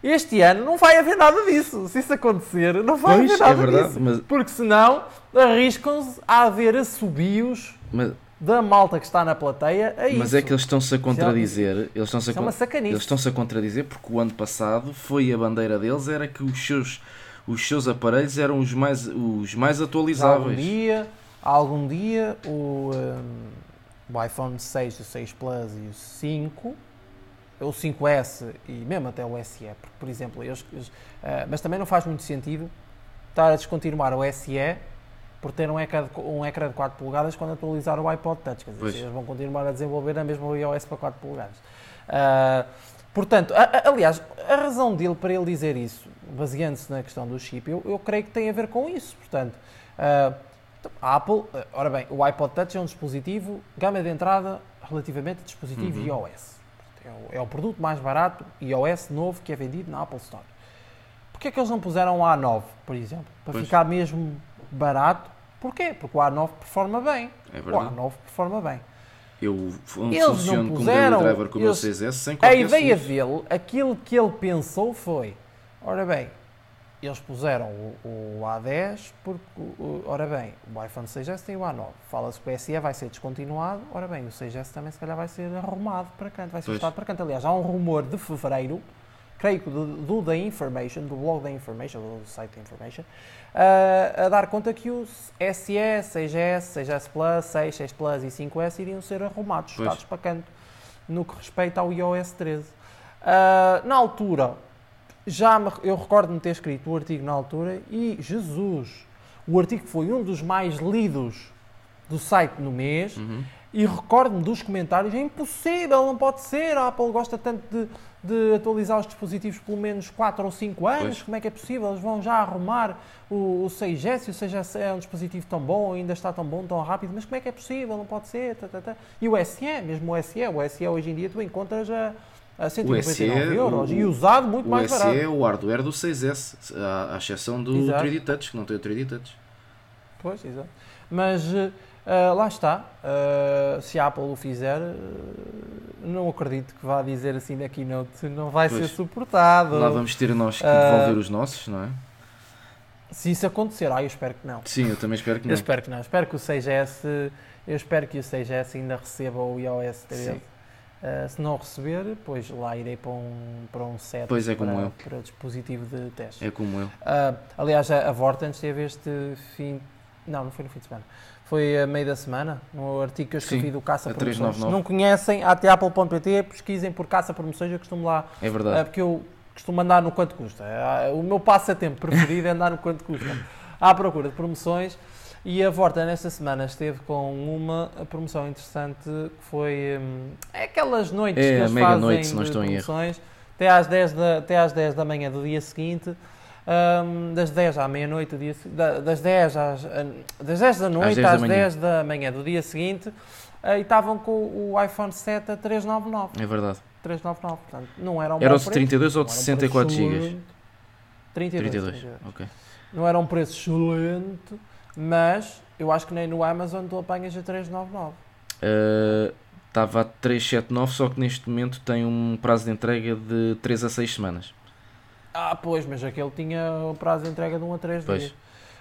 Este ano não vai haver nada disso. Se isso acontecer, não vai pois, haver nada é verdade, disso. Mas... Porque senão arriscam-se a haver assobios. Mas da malta que está na plateia a Mas isso. é que eles estão-se a contradizer. Eles estão-se a, é eles estão-se a contradizer porque o ano passado foi a bandeira deles era que os seus, os seus aparelhos eram os mais, os mais atualizáveis. Algum dia, algum dia o, um, o iPhone 6, o 6 Plus e o 5 o 5S e mesmo até o SE, porque, por exemplo, eles, eles, uh, mas também não faz muito sentido estar a descontinuar o SE por ter um ecrã, de, um ecrã de 4 polegadas quando atualizar o iPod Touch. Quer dizer, eles vão continuar a desenvolver a mesma iOS para 4 polegadas. Uh, portanto, a, a, aliás, a razão dele para ele dizer isso, baseando-se na questão do chip, eu, eu, creio que tem a ver com isso. Portanto, uh, a Apple, ora bem, o iPod Touch é um dispositivo, gama de entrada relativamente a dispositivo uhum. iOS. É o, é o produto mais barato iOS novo que é vendido na Apple Store. Porquê é que eles não puseram o A9, por exemplo? Para pois. ficar mesmo barato. Porquê? Porque o A9 performa bem. É verdade. O A9 performa bem. Eu funciono com o driver com o meu 6S sem qualquer A ideia dele, aquilo que ele pensou foi, ora bem, eles puseram o, o, A10 porque, ora bem, o iPhone 6S tem o A9. Fala-se que o SE vai ser descontinuado, ora bem, o 6S também se calhar vai ser arrumado para canto, vai ser postado para canto. Aliás, há um rumor de fevereiro, creio que do, do da Information, do blog da Information, do site da Information, uh, a dar conta que os SE, 6S, 6S Plus, 6, 6 Plus e 5S iriam ser arrumados, estados para canto, no que respeita ao iOS 13. Uh, ah, na altura, já me, eu recordo-me ter escrito o artigo na altura e, Jesus, o artigo foi um dos mais lidos do site no mês. Uhum. E recordo-me dos comentários: é impossível, não pode ser. A Apple gosta tanto de, de atualizar os dispositivos pelo menos 4 ou 5 anos. Pois. Como é que é possível? Eles vão já arrumar o, o 6S. O 6S é um dispositivo tão bom, ainda está tão bom, tão rápido. Mas como é que é possível? Não pode ser. Tá, tá, tá. E o SE, mesmo o SE, o SE hoje em dia tu encontras a. A 199 euros o, e usado muito mais barato. O é o hardware do 6S, à, exceção do exato. 3D Touch, que não tem o 3D Touch. Pois, exato. Mas uh, lá está. Uh, se a Apple o fizer, uh, não acredito que vá dizer assim na keynote, não vai pois, ser suportado. Lá vamos ter nós que devolver os nossos, não é? Se isso acontecer, ah, eu espero que não. Sim, eu também espero que não. Eu espero que não. Espero que o 6S, eu espero que o 6S ainda receba o iOS 13. Uh, se não receber, pois lá irei para um, para um set pois é como para, eu. para dispositivo de teste. É como eu. Uh, aliás, a, a Vortens teve este fim. Não, não foi no fim de semana. foi a meio da semana, no artigo que eu escrevi Sim, do Caça Promoções. Se não conhecem, atapple.pt, pesquisem por Caça Promoções, eu costumo lá. É verdade. porque eu costumo andar no quanto custa. O meu passatempo preferido é andar no quanto custa. À procura de promoções. E a Vorta nesta semana esteve com uma promoção interessante que foi hum, é aquelas noites é, que eles mega fazem noite, se não estou promoções até às, 10 da, até às 10 da manhã do dia seguinte. Um, das 10 à meia-noite do dia das 10 às, das 10 da noite às 10, às 10 da manhã do dia seguinte uh, e estavam com o iPhone 7 a 399. É verdade. 399, portanto, não era um Era o de 32 ou de 64 GB? 32, 32. ok. Não era um preço excelente, mas eu acho que nem no Amazon tu apanhas a 399. Uh, estava a 379, só que neste momento tem um prazo de entrega de 3 a 6 semanas. Ah, pois, mas aquele tinha o prazo de entrega de 1 a 3 pois. dias.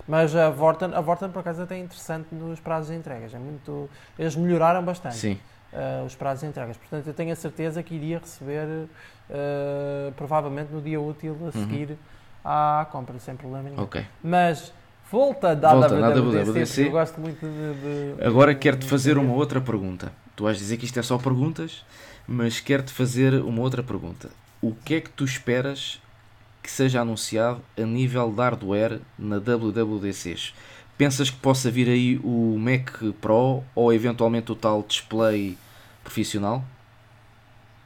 Mas a Vorten, a Vorten por acaso até é interessante nos prazos de entregas. É muito, eles melhoraram bastante Sim. Uh, os prazos de entregas. Portanto, eu tenho a certeza que iria receber uh, provavelmente no dia útil a uhum. seguir uhum. à compra, sem problema nenhum. Ok. Mas volta a Volta WWDC, WWDC. eu gosto muito de... de Agora quero-te fazer uma outra pergunta. Tu vais dizer que isto é só perguntas, mas quero-te fazer uma outra pergunta. O que é que tu esperas que seja anunciado a nível de hardware na WWDCs? Pensas que possa vir aí o Mac Pro ou eventualmente o tal display profissional?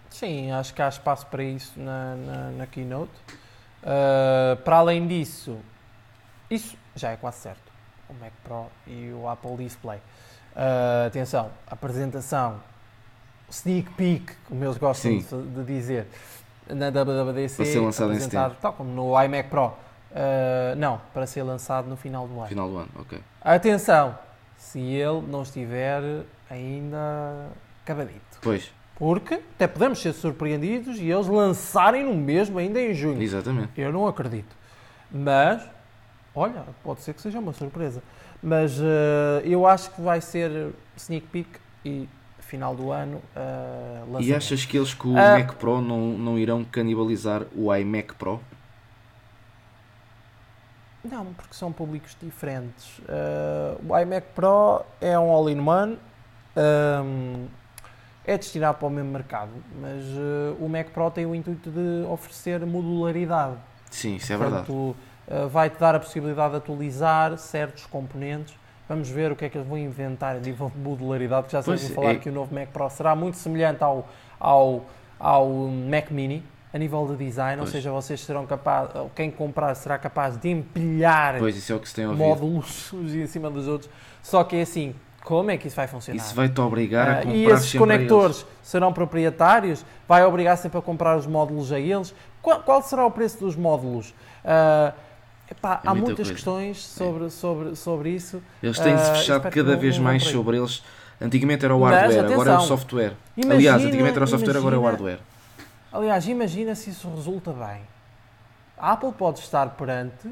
Sim, acho que há espaço para isso na, na, na Keynote. Uh, para além disso, isso já é quase certo. O Mac Pro e o Apple Display. Uh, atenção, apresentação, sneak peek, como eles gostam de, de, dizer, na WWDC, para ser lançado em setembro. tal como no iMac Pro. Uh, não, para ser lançado no final do ano. Final do ano, ok. Atenção, se ele não estiver ainda acabadito. Pois. Porque até podemos ser surpreendidos e eles lançarem no mesmo ainda em junho. Exatamente. Eu não acredito. Mas, olha, pode ser que seja uma surpresa. Mas uh, eu acho que vai ser sneak peek e final do ano uh, E achas que eles com o uh, Mac Pro não, não irão canibalizar o iMac Pro? Não, porque são públicos diferentes. Uh, o iMac Pro é um all-in-one, um, é destinado para o mesmo mercado, mas o Mac Pro tem o intuito de oferecer modularidade. Sim, isso é Portanto, verdade. Uh, vai-te dar a possibilidade de atualizar certos componentes. Vamos ver o que é que eles vão inventar a nível de modularidade, que já se ouviu falar é... que o novo Mac Pro será muito semelhante ao, ao, ao Mac Mini, a nível de design, pois. ou seja, vocês serão capazes, quem comprar será capaz de empilhar é módulos uns em cima dos outros. Só que é assim, como é que isso vai funcionar? Isso vai-te obrigar a comprar uh, E esses conectores serão proprietários? Vai obrigar sempre a comprar os módulos a eles? Qual, qual será o preço dos módulos? Uh, epá, é há muitas coisa. questões sobre, é. sobre, sobre isso. Eles têm-se uh, fechado cada vez mais sobre eles. Antigamente era o hardware, agora é o software. Imagina, Aliás, antigamente era o software, imagina, agora é o hardware. Aliás, imagina se isso resulta bem. A Apple pode estar perante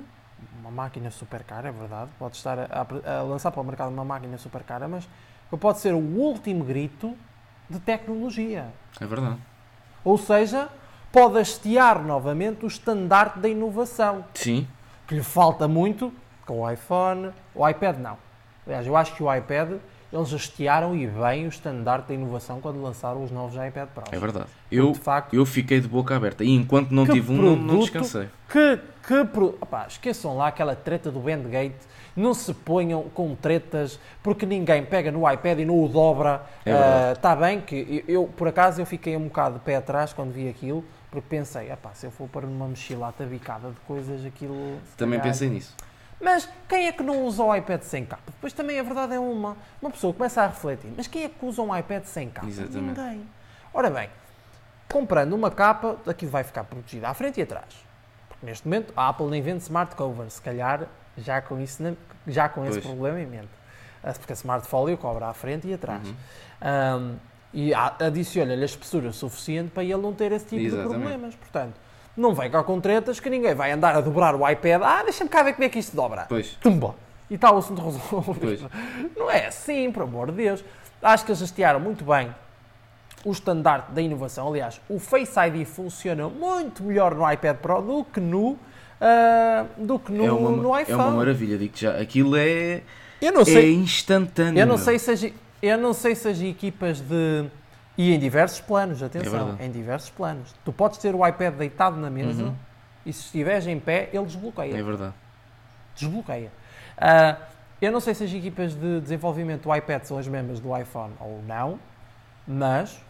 uma máquina super cara, é verdade, pode estar a, a, lançar para o mercado uma máquina super cara, mas pode ser o último grito de tecnologia. É verdade. Ou seja, pode hastear novamente o estandarte da inovação. Sim. Que lhe falta muito com o iPhone, o iPad não. Aliás, eu acho que o iPad eles hastearam e bem o estandarte da inovação quando lançaram os novos iPad Pro. É verdade. Eu, de facto, eu fiquei de boca aberta e enquanto não tive um, não, descansei. Que, que pro... Opá, esqueçam lá aquela treta do Bandgate. Não se ponham com tretas porque ninguém pega no iPad e não o dobra. Está é uh, bem que eu, eu, por acaso, eu fiquei um bocado de pé atrás quando vi aquilo porque pensei, se eu for para uma mochilata bicada de coisas, aquilo. Também calhar, pensei nisso. Mas quem é que não usa o iPad sem capa? Depois também a verdade é uma. Uma pessoa começa a refletir, mas quem é que usa um iPad sem capa? Exatamente. Ninguém. Ora bem, comprando uma capa, aquilo vai ficar protegido à frente e atrás. Porque neste momento a Apple nem vende smart cover, se calhar já com, isso, já com esse problema em mente. Ah, porque a smart folio cobra à frente e atrás. Uhum. Um, e adiciona-lhe a espessura suficiente para ele não ter esse tipo Exatamente. de problemas. Portanto, não vem cá com tretas que ninguém vai andar a dobrar o iPad. Ah, deixa-me cá ver como é que isto dobra. Pois. Tumba. E está o assunto resolvido. Pois. Não é assim, por amor de Deus. Acho que eles hastearam muito bem o estandarte da inovação. Aliás, o Face ID funciona muito melhor no iPad Pro do que no, uh, do que no, é uma, no iPhone. É uma maravilha, digo já. Aquilo é eu não sei, é instantâneo. Eu não sei se eu não sei se as equipas de e em diversos planos, atenção, é em diversos planos. Tu podes ter o iPad deitado na mesa uhum. e se estiveres em pé, ele desbloqueia. É verdade. Desbloqueia. Uh, eu não sei se as equipas de desenvolvimento do iPad são as mesmas do iPhone ou não, mas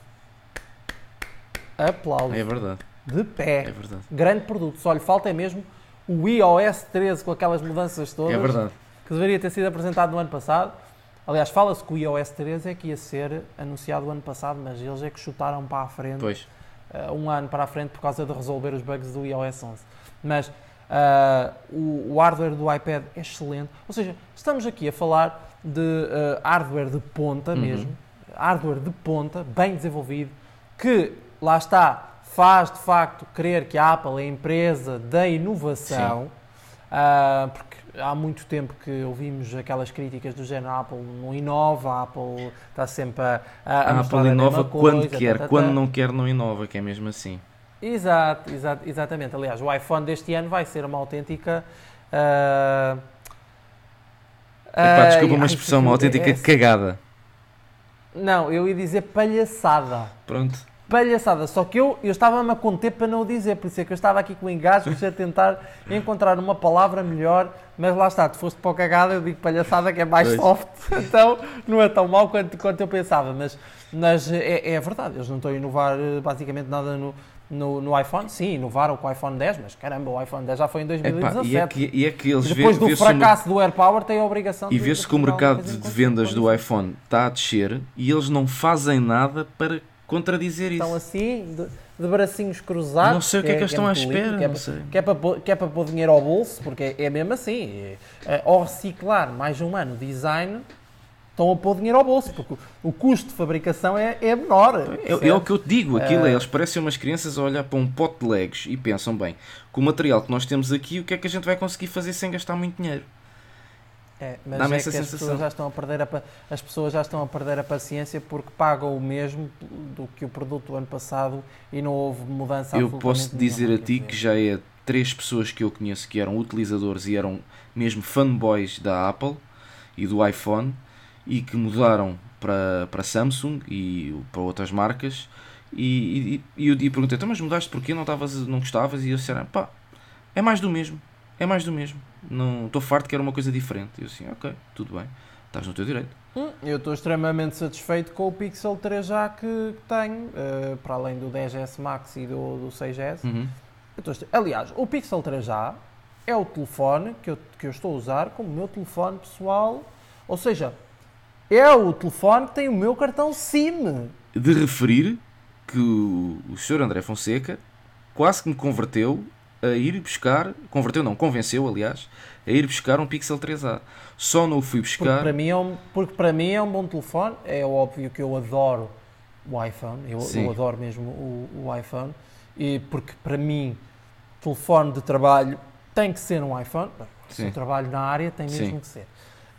aplauso. É verdade. De pé. É verdade. Grande produto. Só lhe falta é mesmo o iOS 13 com aquelas mudanças todas. É verdade. Que deveria ter sido apresentado no ano passado. Aliás, fala-se que o iOS 13 é que ia ser anunciado o ano passado, mas eles é que chutaram para a frente. Pois. Uh, um ano para a frente por causa de resolver os bugs do iOS 11. Mas uh, o, o, hardware do iPad é excelente. Ou seja, estamos aqui a falar de uh, hardware de ponta uhum. mesmo. Hardware de ponta, bem desenvolvido, que, lá está, faz de facto crer que a Apple é a empresa da inovação, uh, porque há muito tempo que ouvimos aquelas críticas do género a Apple não inova, a Apple está sempre a, a, a Apple inova quando quer, tá, tá, quando não quer não inova, que é mesmo assim. Exato, exato, exatamente. Aliás, o iPhone deste ano vai ser uma autêntica. Uh, Epá, desculpa uma expressão, uma autêntica é, cagada. Não, eu ia dizer palhaçada. Pronto palhaçada. Só que eu, eu estava-me a conter para não o dizer, por isso é que eu estava aqui com engasgos a tentar encontrar uma palavra melhor, mas lá está, tu foste para o cagada, eu digo palhaçada que é mais pois. soft, então não é tão mau quanto, quanto eu pensava, mas, mas é, é verdade, eles não estão a inovar eh, basicamente nada no, no, no, iPhone, sim, inovaram com o iPhone 10, mas caramba, o iPhone 10 já foi em 2017. Epá, e, é que, e é que eles Depois vê, do fracasso do AirPower, tem a obrigação e de. E vê-se que o mercado de vendas do iPhone está a descer e eles não fazem nada para contradizer isso. Estão assim, de, de, bracinhos cruzados. Não sei o que é que, eles estão à espera. Que é, sei. Que, é para, que é para pôr dinheiro ao bolso, porque é, é mesmo assim. É, é, ao reciclar mais um ano design, estão a pôr dinheiro ao bolso, porque o, custo de fabricação é, é menor. É, é, o que eu te digo, aquilo é, eles parecem umas crianças a olhar para um pote de legos e pensam, bem, com o material que nós temos aqui, o que é que a gente vai conseguir fazer sem gastar muito dinheiro? É, mas é essa que as pessoas, já estão a perder a, as pessoas já estão a perder a paciência porque pagam o mesmo do que o produto do ano passado e não houve mudança Eu posso dizer a ti que já é três pessoas que eu conheço que eram utilizadores e eram mesmo fanboys da Apple e do iPhone e que mudaram para, para Samsung e para outras marcas e, e, e eu, e perguntei, então, mas mudaste porquê? Não, tavas, não gostavas? E eu disseram, pá, é mais do mesmo, é mais do mesmo não estou farto que era uma coisa diferente. Eu assim, ok, tudo bem, estás no teu direito. Hum, eu estou extremamente satisfeito com o Pixel 3 já que tenho, uh, para além do 10S Max e do, do 6S. Uhum. Estou, aliás, o Pixel 3 já é o telefone que eu, que eu estou a usar como meu telefone pessoal, ou seja, é o telefone que tem o meu cartão SIM. De referir que o, o Sr. André Fonseca quase que me converteu a ir buscar, converteu não, convenceu aliás, a ir buscar um Pixel 3A. Só não o fui buscar. Porque para mim é um, porque para mim é um bom telefone, é óbvio que eu adoro o iPhone, eu, eu adoro mesmo o, o, iPhone, e porque para mim, telefone de trabalho tem que ser um iPhone, se eu trabalho na área tem mesmo Sim. que ser.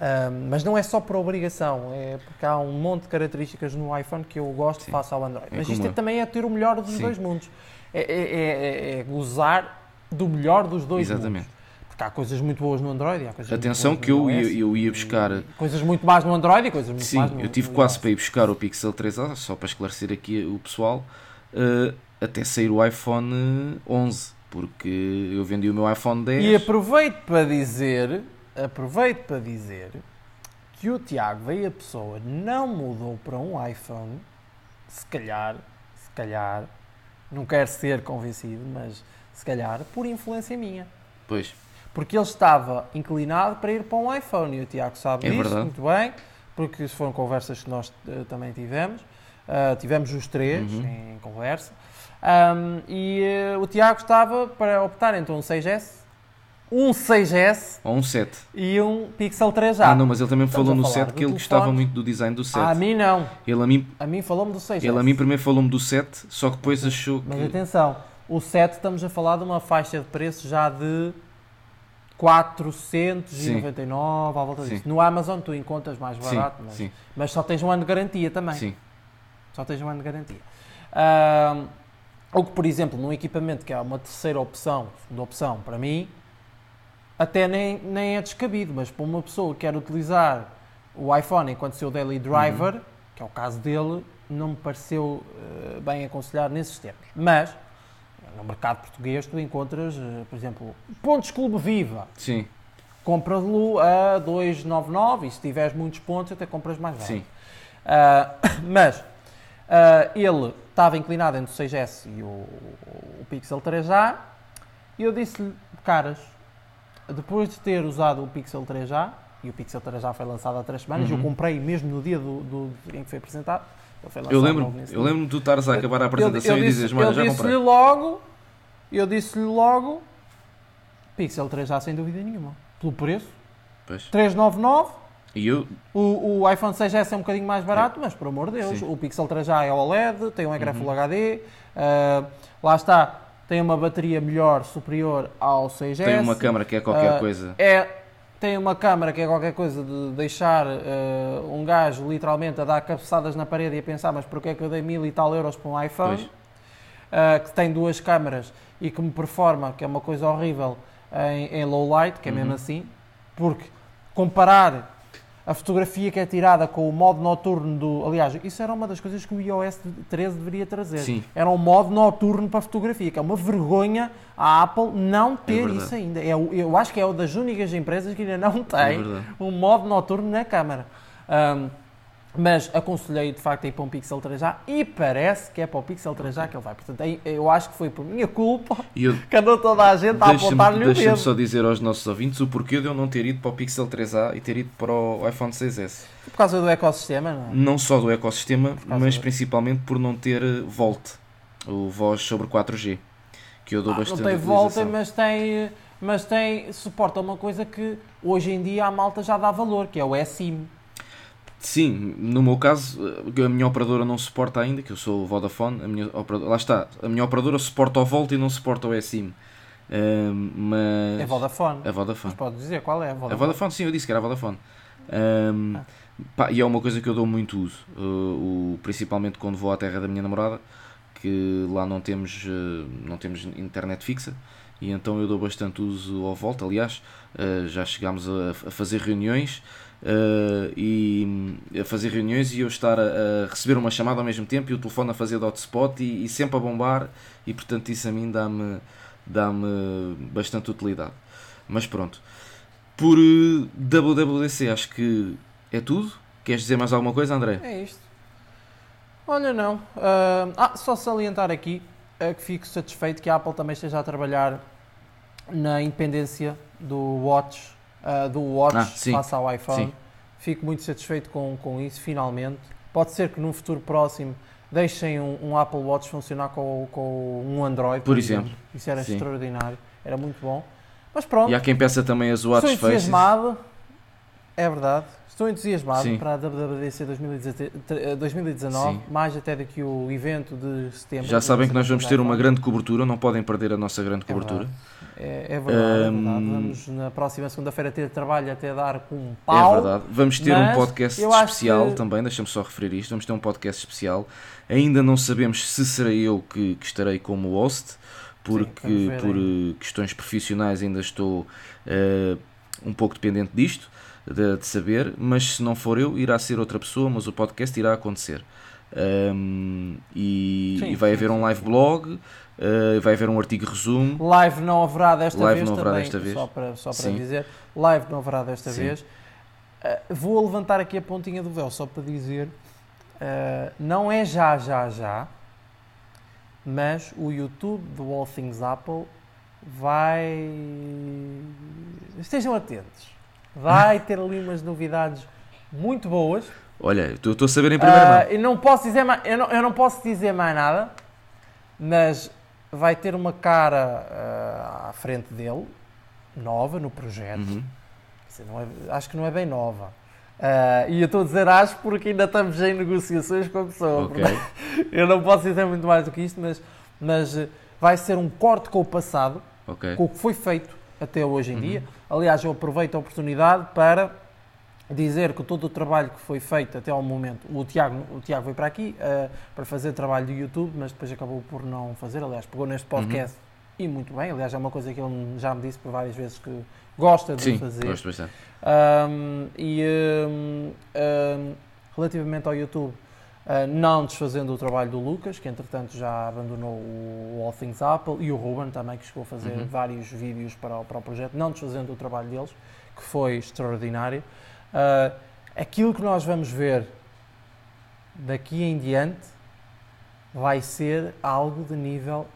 Um, mas não é só por obrigação, é porque há um monte de características no iPhone que eu gosto Sim. face ao Android. É mas isto é, também é ter o melhor dos Sim. dois mundos. É, é, é, é, gozar do melhor dos dois Exatamente. mundos. Porque há coisas muito boas no Android há coisas Atenção que eu, ia, eu ia buscar... Coisas muito más no Android e coisas muito Sim, más no eu tive quase para ir buscar o Pixel 3a, só para esclarecer aqui o pessoal, uh, até sair o iPhone 11, porque eu vendi o meu iPhone 10. E aproveito para dizer, aproveito para dizer que o Tiago veio a pessoa, não mudou para um iPhone, se calhar, se calhar, não quero ser convencido, mas se calhar, por influência minha. Pois. Porque ele estava inclinado para ir para um iPhone e o Tiago sabe é disso verdade. muito bem, porque foram conversas que nós uh, também tivemos. Uh, tivemos os três uhum. em conversa. Um, e uh, o Tiago estava para optar entre um 6S, um 6S ou um 7 e um Pixel 3A. Ah, não, mas ele também Estamos falou no 7 que ele gostava muito do design do 7. Ah, a mim não. Ele a mim, a mim falou-me do 6S. Ele a mim primeiro falou-me do 7, só que depois achou mas que. Mas atenção, o 7 estamos a falar de uma faixa de preço já de 499 à volta disso. No Amazon tu encontras mais barato, mas, mas, só tens um ano de garantia também. Sim. Só tens um ano de garantia. Uh, ou que, por exemplo, num equipamento que é uma terceira opção, segunda opção para mim, até nem, nem é descabido, mas para uma pessoa que quer utilizar o iPhone enquanto seu daily driver, uhum. que é o caso dele, não me pareceu uh, bem aconselhado nesses termos. Mas, no mercado português, tu encontras, uh, por exemplo, Pontos Clube Viva. Sim. Compra-lo a 2,99 e se tiveres muitos pontos até compras mais barato. Sim. Uh, mas, ele estava inclinado entre o 6S e o, o Pixel 3A e eu disse-lhe, caras, depois de ter usado o Pixel 3A, e o Pixel 3A foi lançado há três semanas, uhum. eu comprei mesmo no dia do, do, em que foi apresentado. eu lembro, eu lembro de tu estares a acabar a apresentação eu, eu, eu e dizes, mano, já comprei. Eu disse-lhe logo, eu disse-lhe logo, Pixel 3A sem dúvida nenhuma, pelo preço, pois. 399, e eu... o, o iPhone 6S é um bocadinho mais barato, é. mas por amor de Deus, Sim. o Pixel 3A é OLED, tem um ecrã uhum. Full HD, uh, lá está, tem uma bateria melhor, superior ao 6S. Tem uma câmera que é qualquer uh, coisa. É, tem uma câmera que é qualquer coisa de deixar uh, um gajo literalmente a dar cabeçadas na parede e a pensar, mas porquê é que eu dei mil e tal euros para um iPhone? Uh, que tem duas câmaras e que me performa, que é uma coisa horrível, em, em low light, que é uhum. mesmo assim, porque comparar a fotografia que é tirada com o modo noturno do. Aliás, isso era uma das coisas que o iOS 13 deveria trazer. Sim. Era um modo noturno para a fotografia, que é uma vergonha a Apple não é ter é isso ainda. É, eu acho que é uma das únicas empresas que ainda não tem é um modo noturno na câmara. Um, mas aconselhei de facto a ir para um Pixel 3A e parece que é para o Pixel 3A que ele vai. Portanto, eu acho que foi por minha culpa eu, que andou toda a gente a apontar-lhe o dedo. Deixa-me só dizer aos nossos ouvintes o porquê de eu não ter ido para o Pixel 3A e ter ido para o iPhone 6S. Por causa do ecossistema, não é? Não só do ecossistema, mas do... principalmente por não ter eh, Volt, o voz sobre 4G, que eu dou ah, bastante Não tem Volt, mas tem, mas tem, suporta uma coisa que hoje em dia a malta já dá valor, que é o eSIM. Sim, no meu caso, a minha operadora não suporta ainda, que eu sou Vodafone, a minha operadora, lá está, a minha operadora suporta o Volt e não suporta o eSIM. Uh, mas... É Vodafone. É Vodafone. Mas pode dizer qual é a Vodafone. A Vodafone, sim, eu disse que era a Vodafone. Um, ah. pá, e é uma coisa que eu dou muito uso, uh, o, principalmente quando vou à terra da minha namorada, que lá não temos, uh, não temos internet fixa, e então eu dou bastante uso ao Volt. Aliás, já chegámos a, a fazer reuniões uh, e a fazer reuniões e eu estar a, a, receber uma chamada ao mesmo tempo e o telefone a fazer de hotspot e, e sempre a bombar e portanto isso a mim dá-me dá-me bastante utilidade. Mas pronto. Por uh, WWDC acho que é tudo. Queres dizer mais alguma coisa, André? É isto. Olha, não. Uh, ah, só salientar aqui uh, que fico satisfeito que a Apple também esteja a trabalhar na independência do Watch uh, do Watch ah, face ao iPhone. Sim. Fico muito satisfeito com, com isso, finalmente. Pode ser que num futuro próximo deixem um, um Apple Watch funcionar com, com um Android, por, por exemplo. exemplo. Isso era sim. extraordinário, era muito bom. Mas pronto. E há quem peça também as Watch Estou entusiasmado, faces. é verdade. Estou entusiasmado sim. para a WWDC 2019, sim. mais até do que o evento de setembro. Já sabem que nós vamos ter uma grande cobertura, não podem perder a nossa grande é cobertura. Verdade. É, é, verdade, é verdade. Vamos na próxima segunda-feira ter trabalho até dar com um pau. É verdade. Vamos ter um podcast especial que... também, deixa-me só referir isto. Vamos ter um podcast especial. Ainda não sabemos se serei eu que, que estarei como host, porque Sim, por aí. questões profissionais ainda estou uh, um pouco dependente disto, de, de, saber. Mas se não for eu, irá ser outra pessoa, mas o podcast irá acontecer. Um, e, sim, e, vai sim, haver um live blog Uh, vai haver um artigo resumo. Live não haverá desta Live vez não haverá também, desta vez. só para, só para dizer. Live não haverá desta Sim. vez. Uh, vou levantar aqui a pontinha do véu só para dizer. Uh, não é já, já, já, mas o YouTube do All Things Apple vai. Estejam atentos. Vai ter ali umas novidades muito boas. Olha, estou a saber em primeira mão. Eu não, posso dizer mais, eu, não, eu não posso dizer mais nada, mas vai ter uma cara uh, à frente dele, nova no projeto. Uhum. Dizer, é, acho que não é bem nova. Uh, e eu estou a dizer acho porque ainda estamos em negociações com a pessoa. Okay. Eu não posso dizer muito mais do que isto, mas, mas uh, vai ser um corte com o passado, okay. com o que foi feito até hoje em uhum. dia. Aliás, eu aproveito a oportunidade para dizer que todo o trabalho que foi feito até ao momento, o Tiago, o Tiago veio para aqui uh, para fazer trabalho do YouTube, mas depois acabou por não fazer, aliás, pegou neste podcast, e muito bem. Aliás, é uma coisa que ele já me disse por várias vezes que gosta de Sim, fazer. gosto bastante. Um, e um, um, relativamente ao YouTube, uh, não desfazendo o trabalho do Lucas, que entretanto já abandonou o All Things Apple, e o Ruben também, que chegou a fazer uhum. vários vídeos para o, para o projeto, não desfazendo o trabalho deles, que foi extraordinário. Uh, aquilo que nós vamos ver daqui em diante vai ser algo de nível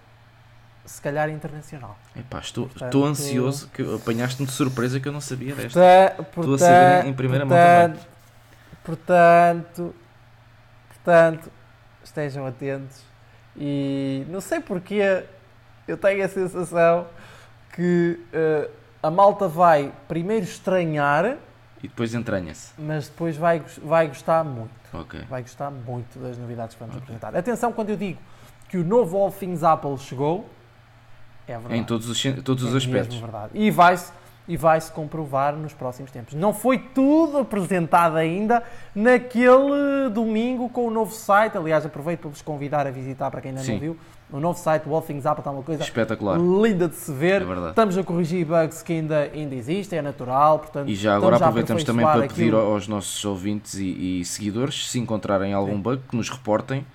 se calhar internacional. Epá, estou, portanto, estou ansioso, que apanhaste-me de surpresa que eu não sabia desta. Portanto, estou a saber em primeira portanto, mão. Portanto, portanto, estejam atentos e não sei porquê eu tenho a sensação que uh, a malta vai primeiro estranhar e depois entranha-se. Mas depois vai, vai gostar muito. Okay. Vai gostar muito das novidades que vamos okay. apresentar. Atenção quando eu digo que o novo All Things Apple chegou, é verdade. Em todos os, todos os é aspectos. Verdade. E vai-se e vai-se comprovar nos próximos tempos. Não foi tudo apresentado ainda naquele domingo com o novo site. Aliás, aproveito para vos convidar a visitar para quem ainda Sim. não viu. O novo site, o All Things Apple, está uma coisa espetacular, linda de se ver. É estamos a corrigir bugs que ainda, ainda existem, é natural. Portanto, e já agora aproveitamos também para pedir aquilo... aos nossos ouvintes e, e, seguidores, se encontrarem algum Sim. bug, que nos reportem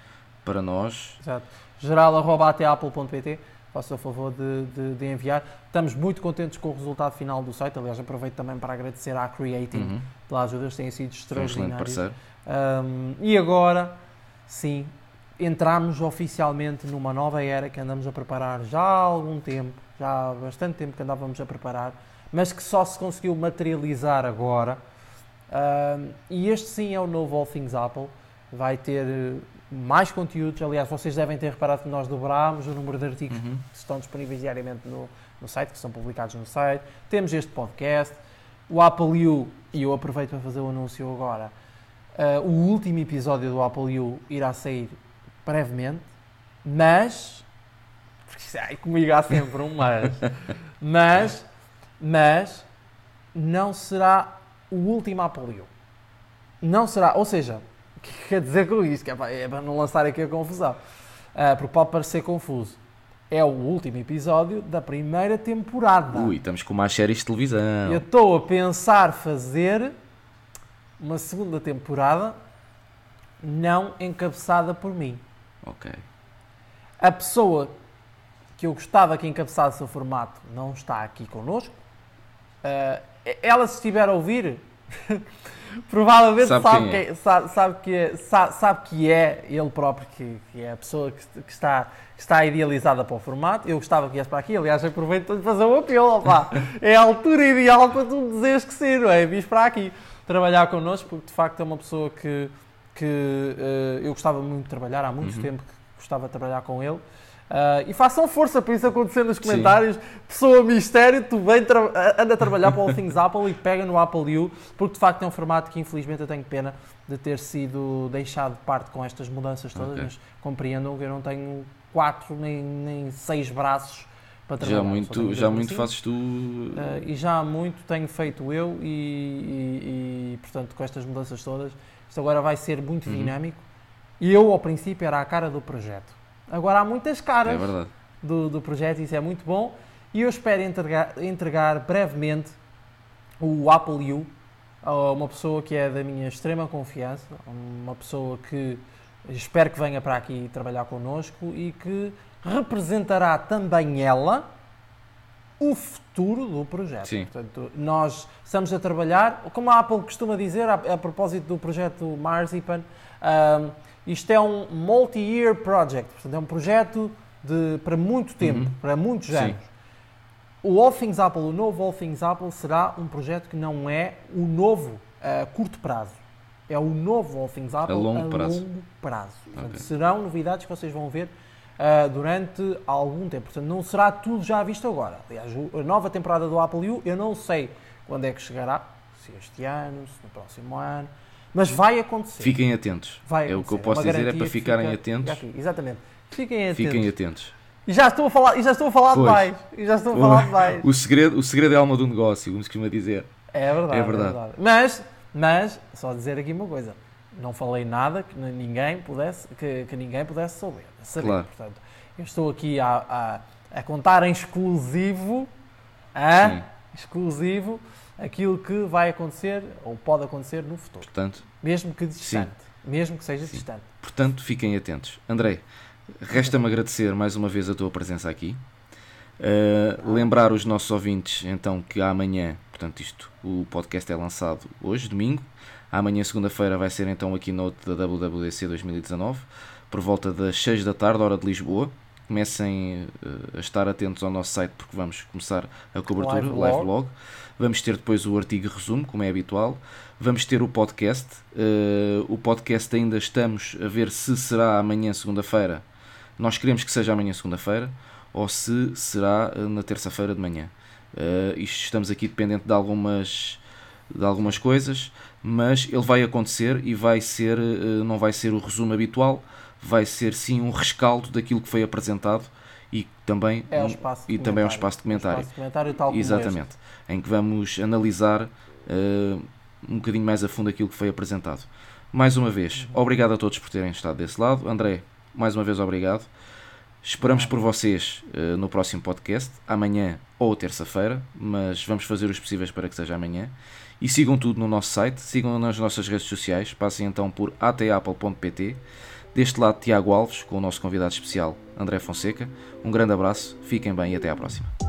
para nós. Exato. geral.apple.pt faça o favor de, de, de, enviar. Estamos muito contentes com o resultado final do site. Aliás, aproveito também para agradecer à Creating uhum. pela ajuda, eles têm sido extraordinários. Um, e agora, sim, entramos oficialmente numa nova era que andamos a preparar já há algum tempo, já há bastante tempo que andávamos a preparar, mas que só se conseguiu materializar agora. Um, e este sim é o novo All Things Apple. Vai ter mais conteúdos. Aliás, vocês devem ter reparado que nós dobrámos o número de artigos uhum. que estão disponíveis diariamente no, no site, que são publicados no site. Temos este podcast, o Apple U, e eu aproveito para fazer o anúncio agora. Uh, o último episódio do Apple U irá sair brevemente, mas. Porque ai, comigo há sempre um mas. mas. Mas. Não será o último Apple. Não será. Ou seja, o que quer dizer com isto? Que é, para, é para não lançar aqui a confusão. Uh, porque pode parecer confuso. É o último episódio da primeira temporada. Ui, estamos com mais séries de televisão. Eu estou a pensar fazer uma segunda temporada não encabeçada por mim. Ok. A pessoa que eu gostava que encabeçasse o formato não está aqui connosco. Uh, ela, se estiver a ouvir, provavelmente sabe, sabe, que é. sabe, sabe, que é, sabe, sabe, que é ele próprio, que, que é a pessoa que, que, está, que está idealizada para o formato. Eu gostava que viesse para aqui, aliás, aproveito para fazer um apelo. Opa, é a altura ideal para tu dizeres que sim, não é? Vis para aqui trabalhar connosco, porque de facto é uma pessoa que, que uh, eu gostava muito de trabalhar, há muito uhum. tempo que gostava de trabalhar com ele. Uh, e façam força para isso acontecer nos comentários. Sim. Pessoa mistério, tu vem tra anda a trabalhar para o All Things Apple e pega no Apple U, porque de facto é um formato que infelizmente eu tenho pena de ter sido deixado de parte com estas mudanças todas, okay. mas compreendam que eu não tenho quatro nem, nem seis braços para trabalhar. Já muito, já muito fazes tu. Uh, e já muito tenho feito eu e, e, e, portanto com estas mudanças todas, isto agora vai ser muito uhum. dinâmico. E eu ao princípio era a cara do projeto Agora há muitas caras é do, do projeto, isso é muito bom. E eu espero entregar, entregar brevemente o Apple U a uma pessoa que é da minha extrema confiança, uma pessoa que espero que venha para aqui trabalhar connosco e que representará também ela o futuro do projeto. Sim. Portanto, nós estamos a trabalhar, como a Apple costuma dizer, a, a propósito do projeto Marzipan, um, isto é um multi-year project, portanto, é um projeto de, para muito tempo, uhum. para muitos anos. Sim. O All Things Apple, o novo All Things Apple, será um projeto que não é o novo a curto prazo. É o novo All Things Apple a longo a prazo. Longo prazo. Portanto, okay. Serão novidades que vocês vão ver uh, durante algum tempo. Portanto, não será tudo já visto agora. Aliás, a nova temporada do Apple U, eu não sei quando é que chegará, se este ano, se no próximo ano. Mas vai acontecer. Fiquem atentos. Vai é o que eu posso dizer, é para ficarem fica, atentos. Aqui, exatamente. Fiquem atentos. Fiquem atentos. E já estou a falar, e já estou a falar demais. E já estou a falar demais. O segredo, o segredo é a alma do negócio, como se costuma dizer. É verdade, é verdade. É verdade. Mas, mas, só dizer aqui uma coisa. Não falei nada que ninguém pudesse, que, que ninguém pudesse saber. saber. Claro. Portanto, eu estou aqui a, a, a contar em exclusivo, a, exclusivo, aquilo que vai acontecer ou pode acontecer no futuro. Portanto, mesmo que distante, sim. mesmo que seja sim. distante. Portanto, fiquem atentos. André, resta-me agradecer mais uma vez a tua presença aqui. Uh, lembrar os nossos ouvintes então que amanhã, portanto, isto, o podcast é lançado hoje, domingo. Amanhã, segunda-feira, vai ser então aqui no da WWDC 2019, por volta das 6 da tarde, hora de Lisboa. Comecem uh, a estar atentos ao nosso site porque vamos começar a cobertura, live, live blog. Vamos ter depois o artigo resumo, como é habitual. Vamos ter o podcast. Uh, o podcast ainda estamos a ver se será amanhã, segunda-feira. Nós queremos que seja amanhã, segunda-feira ou se será eh, na terça-feira de manhã. Uh, isto estamos aqui dependente de algumas, de algumas coisas, mas ele vai acontecer e vai ser, uh, não vai ser o resumo habitual, vai ser sim um rescaldo daquilo que foi apresentado e também é um, e também é um espaço de comentário. Espaço de comentário tal Exatamente, em que vamos analisar uh, um bocadinho mais a fundo aquilo que foi apresentado. Mais uma vez, uhum. obrigado a todos por terem estado desse lado. André, mais uma vez obrigado. Esperamos por vocês uh, no próximo podcast, amanhã ou terça-feira, mas vamos fazer os possíveis para que seja amanhã. E sigam tudo no nosso site, sigam nas nossas redes sociais, passem então por atapple.pt. Deste lado, Tiago Alves, com o nosso convidado especial, André Fonseca. Um grande abraço, fiquem bem e até à próxima.